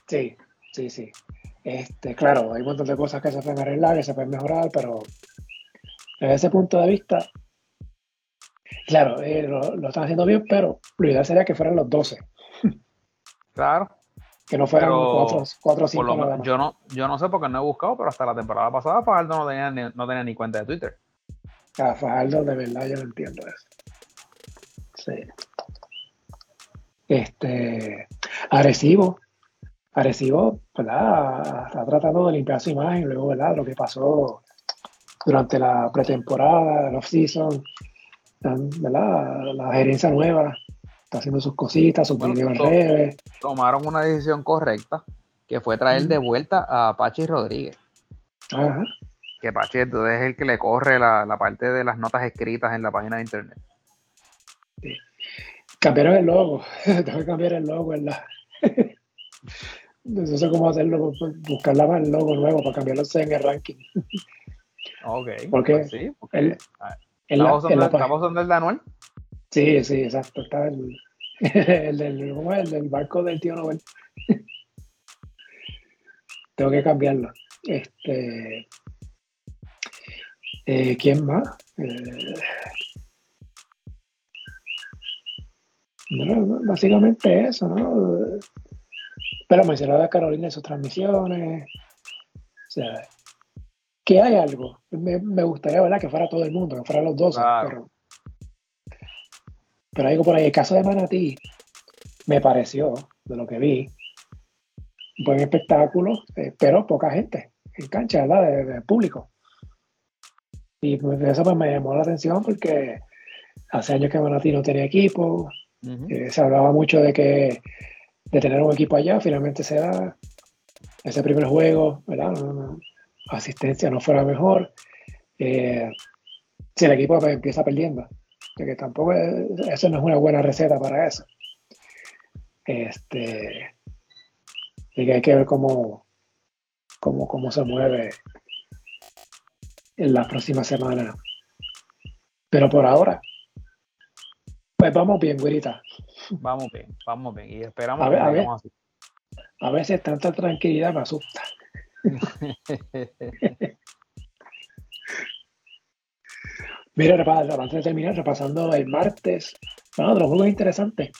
Sí, sí, sí. Este, claro, hay un montón de cosas que se pueden arreglar, que se pueden mejorar, pero desde ese punto de vista, claro, eh, lo, están haciendo bien, pero lo ideal sería que fueran los 12. Claro. Que no fueran 4 o 5 yo no, yo no sé porque no he buscado, pero hasta la temporada pasada Fajardo no tenía ni, no tenía ni cuenta de Twitter. Ah, Fajardo, de verdad, yo no entiendo eso. Sí. Este, Arecibo, Arecibo, ¿verdad? Está tratando de limpiar su imagen luego, ¿verdad? Lo que pasó durante la pretemporada, el off-season, ¿verdad? La gerencia nueva está haciendo sus cositas, sus bueno, videos en redes. Tomaron una decisión correcta, que fue traer de vuelta a Pachi Rodríguez. Ajá. Que Pachi es el que le corre la, parte de las notas escritas en la página de internet. Sí. Cambiaron el logo. Tengo que cambiar el logo la. no sé cómo hacerlo, pues, buscar el logo nuevo para cambiarlo en el ranking. Ok. Porque, pues sí, porque el, ¿Estamos usando el de Anuel? Sí, sí, exacto. Está el, el, del, ¿cómo es? el del barco del tío Nobel. Tengo que cambiarlo. Este, eh, ¿Quién más? Eh, básicamente eso, ¿no? Pero mencionaba a Carolina en sus transmisiones. O sea, que hay algo. Me, gustaría, ¿verdad? Que fuera todo el mundo, que fueran los dos. Pero, pero algo por ahí. El caso de Manatí me pareció, de lo que vi, un buen espectáculo, eh, pero poca gente en cancha, ¿verdad? De, público. Y pues, eso pues, me llamó la atención porque hace años que Manatí no tenía equipo. Eh, se hablaba mucho de que de tener un equipo allá, finalmente se da ese primer juego, ¿verdad? asistencia no fuera mejor, eh, si el equipo pues, empieza perdiendo, que tampoco eso no es una buena receta para eso. Este, y que hay que ver cómo, cómo, cómo se mueve en las próximas semanas. Pero por ahora, pues vamos bien, güerita. Vamos bien, vamos bien. Y esperamos a ver, a, ver, así. a veces tanta tranquilidad me asusta. Mira, antes de terminar, repasando el martes, bueno, los juegos interesantes.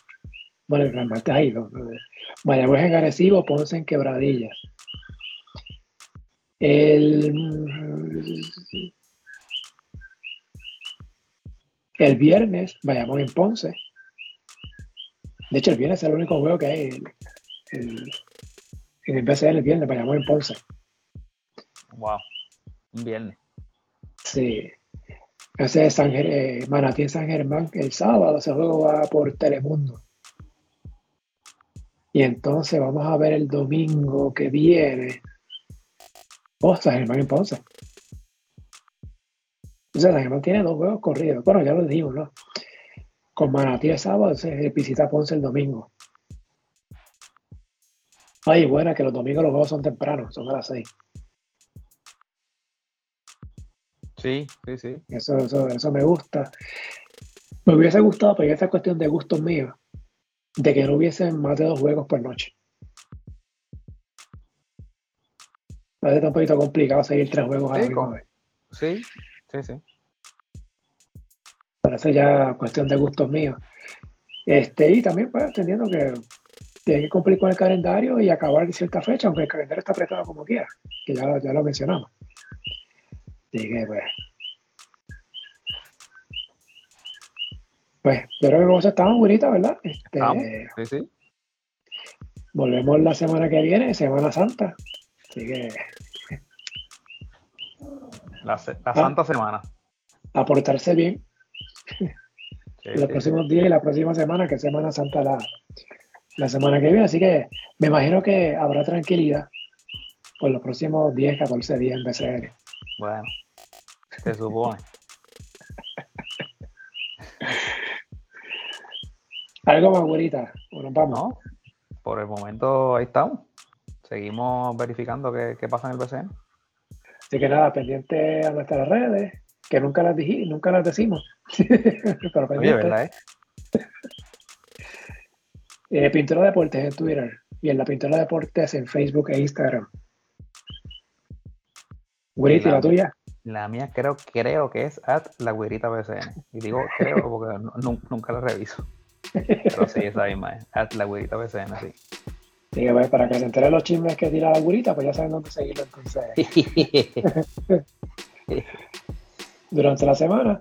Bueno, el martes hay dos. Mayagüez en Arecibo, Ponce en Quebradillas. El, el viernes vayamos en Ponce. De hecho, el viernes es el único juego que hay. El, en el BCL el viernes vayamos en Ponce. Wow, un viernes. Sí. Ese es San, eh, Manatí en San Germán el sábado, ese juego va por Telemundo. Y entonces vamos a ver el domingo que viene. Oh, San Germán en Ponce. Entonces San Germán tiene dos juegos corridos. Bueno, ya lo dijimos, ¿no? Con Manatí el sábado, se visita Ponce el domingo. Ay, buena, que los domingos los juegos son tempranos, son a las seis. Sí, sí, sí. Eso, eso, eso me gusta. Me hubiese gustado, pero ya esta cuestión de gustos míos, de que no hubiesen más de dos juegos por noche. Parece un poquito complicado seguir tres juegos a la misma vez. Sí, sí, sí. Parece ya cuestión de gustos míos. Este, y también, pues, entendiendo que tiene que cumplir con el calendario y acabar en cierta fecha, aunque el calendario está apretado como quiera, que ya, ya lo mencionamos. Así que, pues. Pues, yo creo que cosas estaban bonitas, ¿verdad? Este, sí, sí. Volvemos la semana que viene, Semana Santa. Así que. La, la Santa Semana. Aportarse bien. Los próximos días y la próxima semana, que es Semana Santa la, la semana que viene. Así que me imagino que habrá tranquilidad por los próximos 10, 14 días en BCR. Bueno, se supone. Algo más, güerita. Bueno, vamos. No, por el momento ahí estamos. Seguimos verificando qué, qué pasa en el BCN. Así que nada, pendiente a nuestras redes, que nunca las, dij, nunca las decimos. Oye. ¿verdad? eh? Eh, Pintura Deportes en Twitter y en la Pintura Deportes en Facebook e Instagram. Güerita, ¿y la tuya? La mía creo, creo que es at la güerita BCN. Y digo creo porque nu- nu- nunca la reviso. Pero sí, esa misma es. At la güerita BCN, sí. Que pues, para que se enteren los chismes que tira la güerita, pues ya saben dónde seguirlo entonces durante la semana.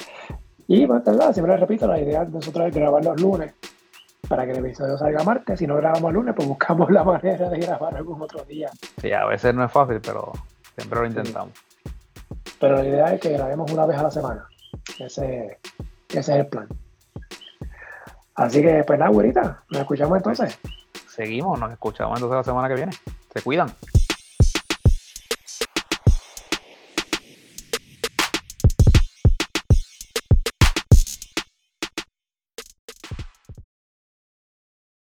Y pues, ¿verdad? siempre repito, la idea de nosotros es grabar los lunes para que el episodio salga martes. Si no grabamos el lunes, pues buscamos la manera de grabar algún otro día. Sí, a veces no es fácil, pero siempre lo intentamos. Pero la idea es que grabemos una vez a la semana. Ese, ese es el plan. Así que, pues nada, güerita, nos escuchamos entonces. Seguimos, nos escuchamos entonces la semana que viene. Se cuidan.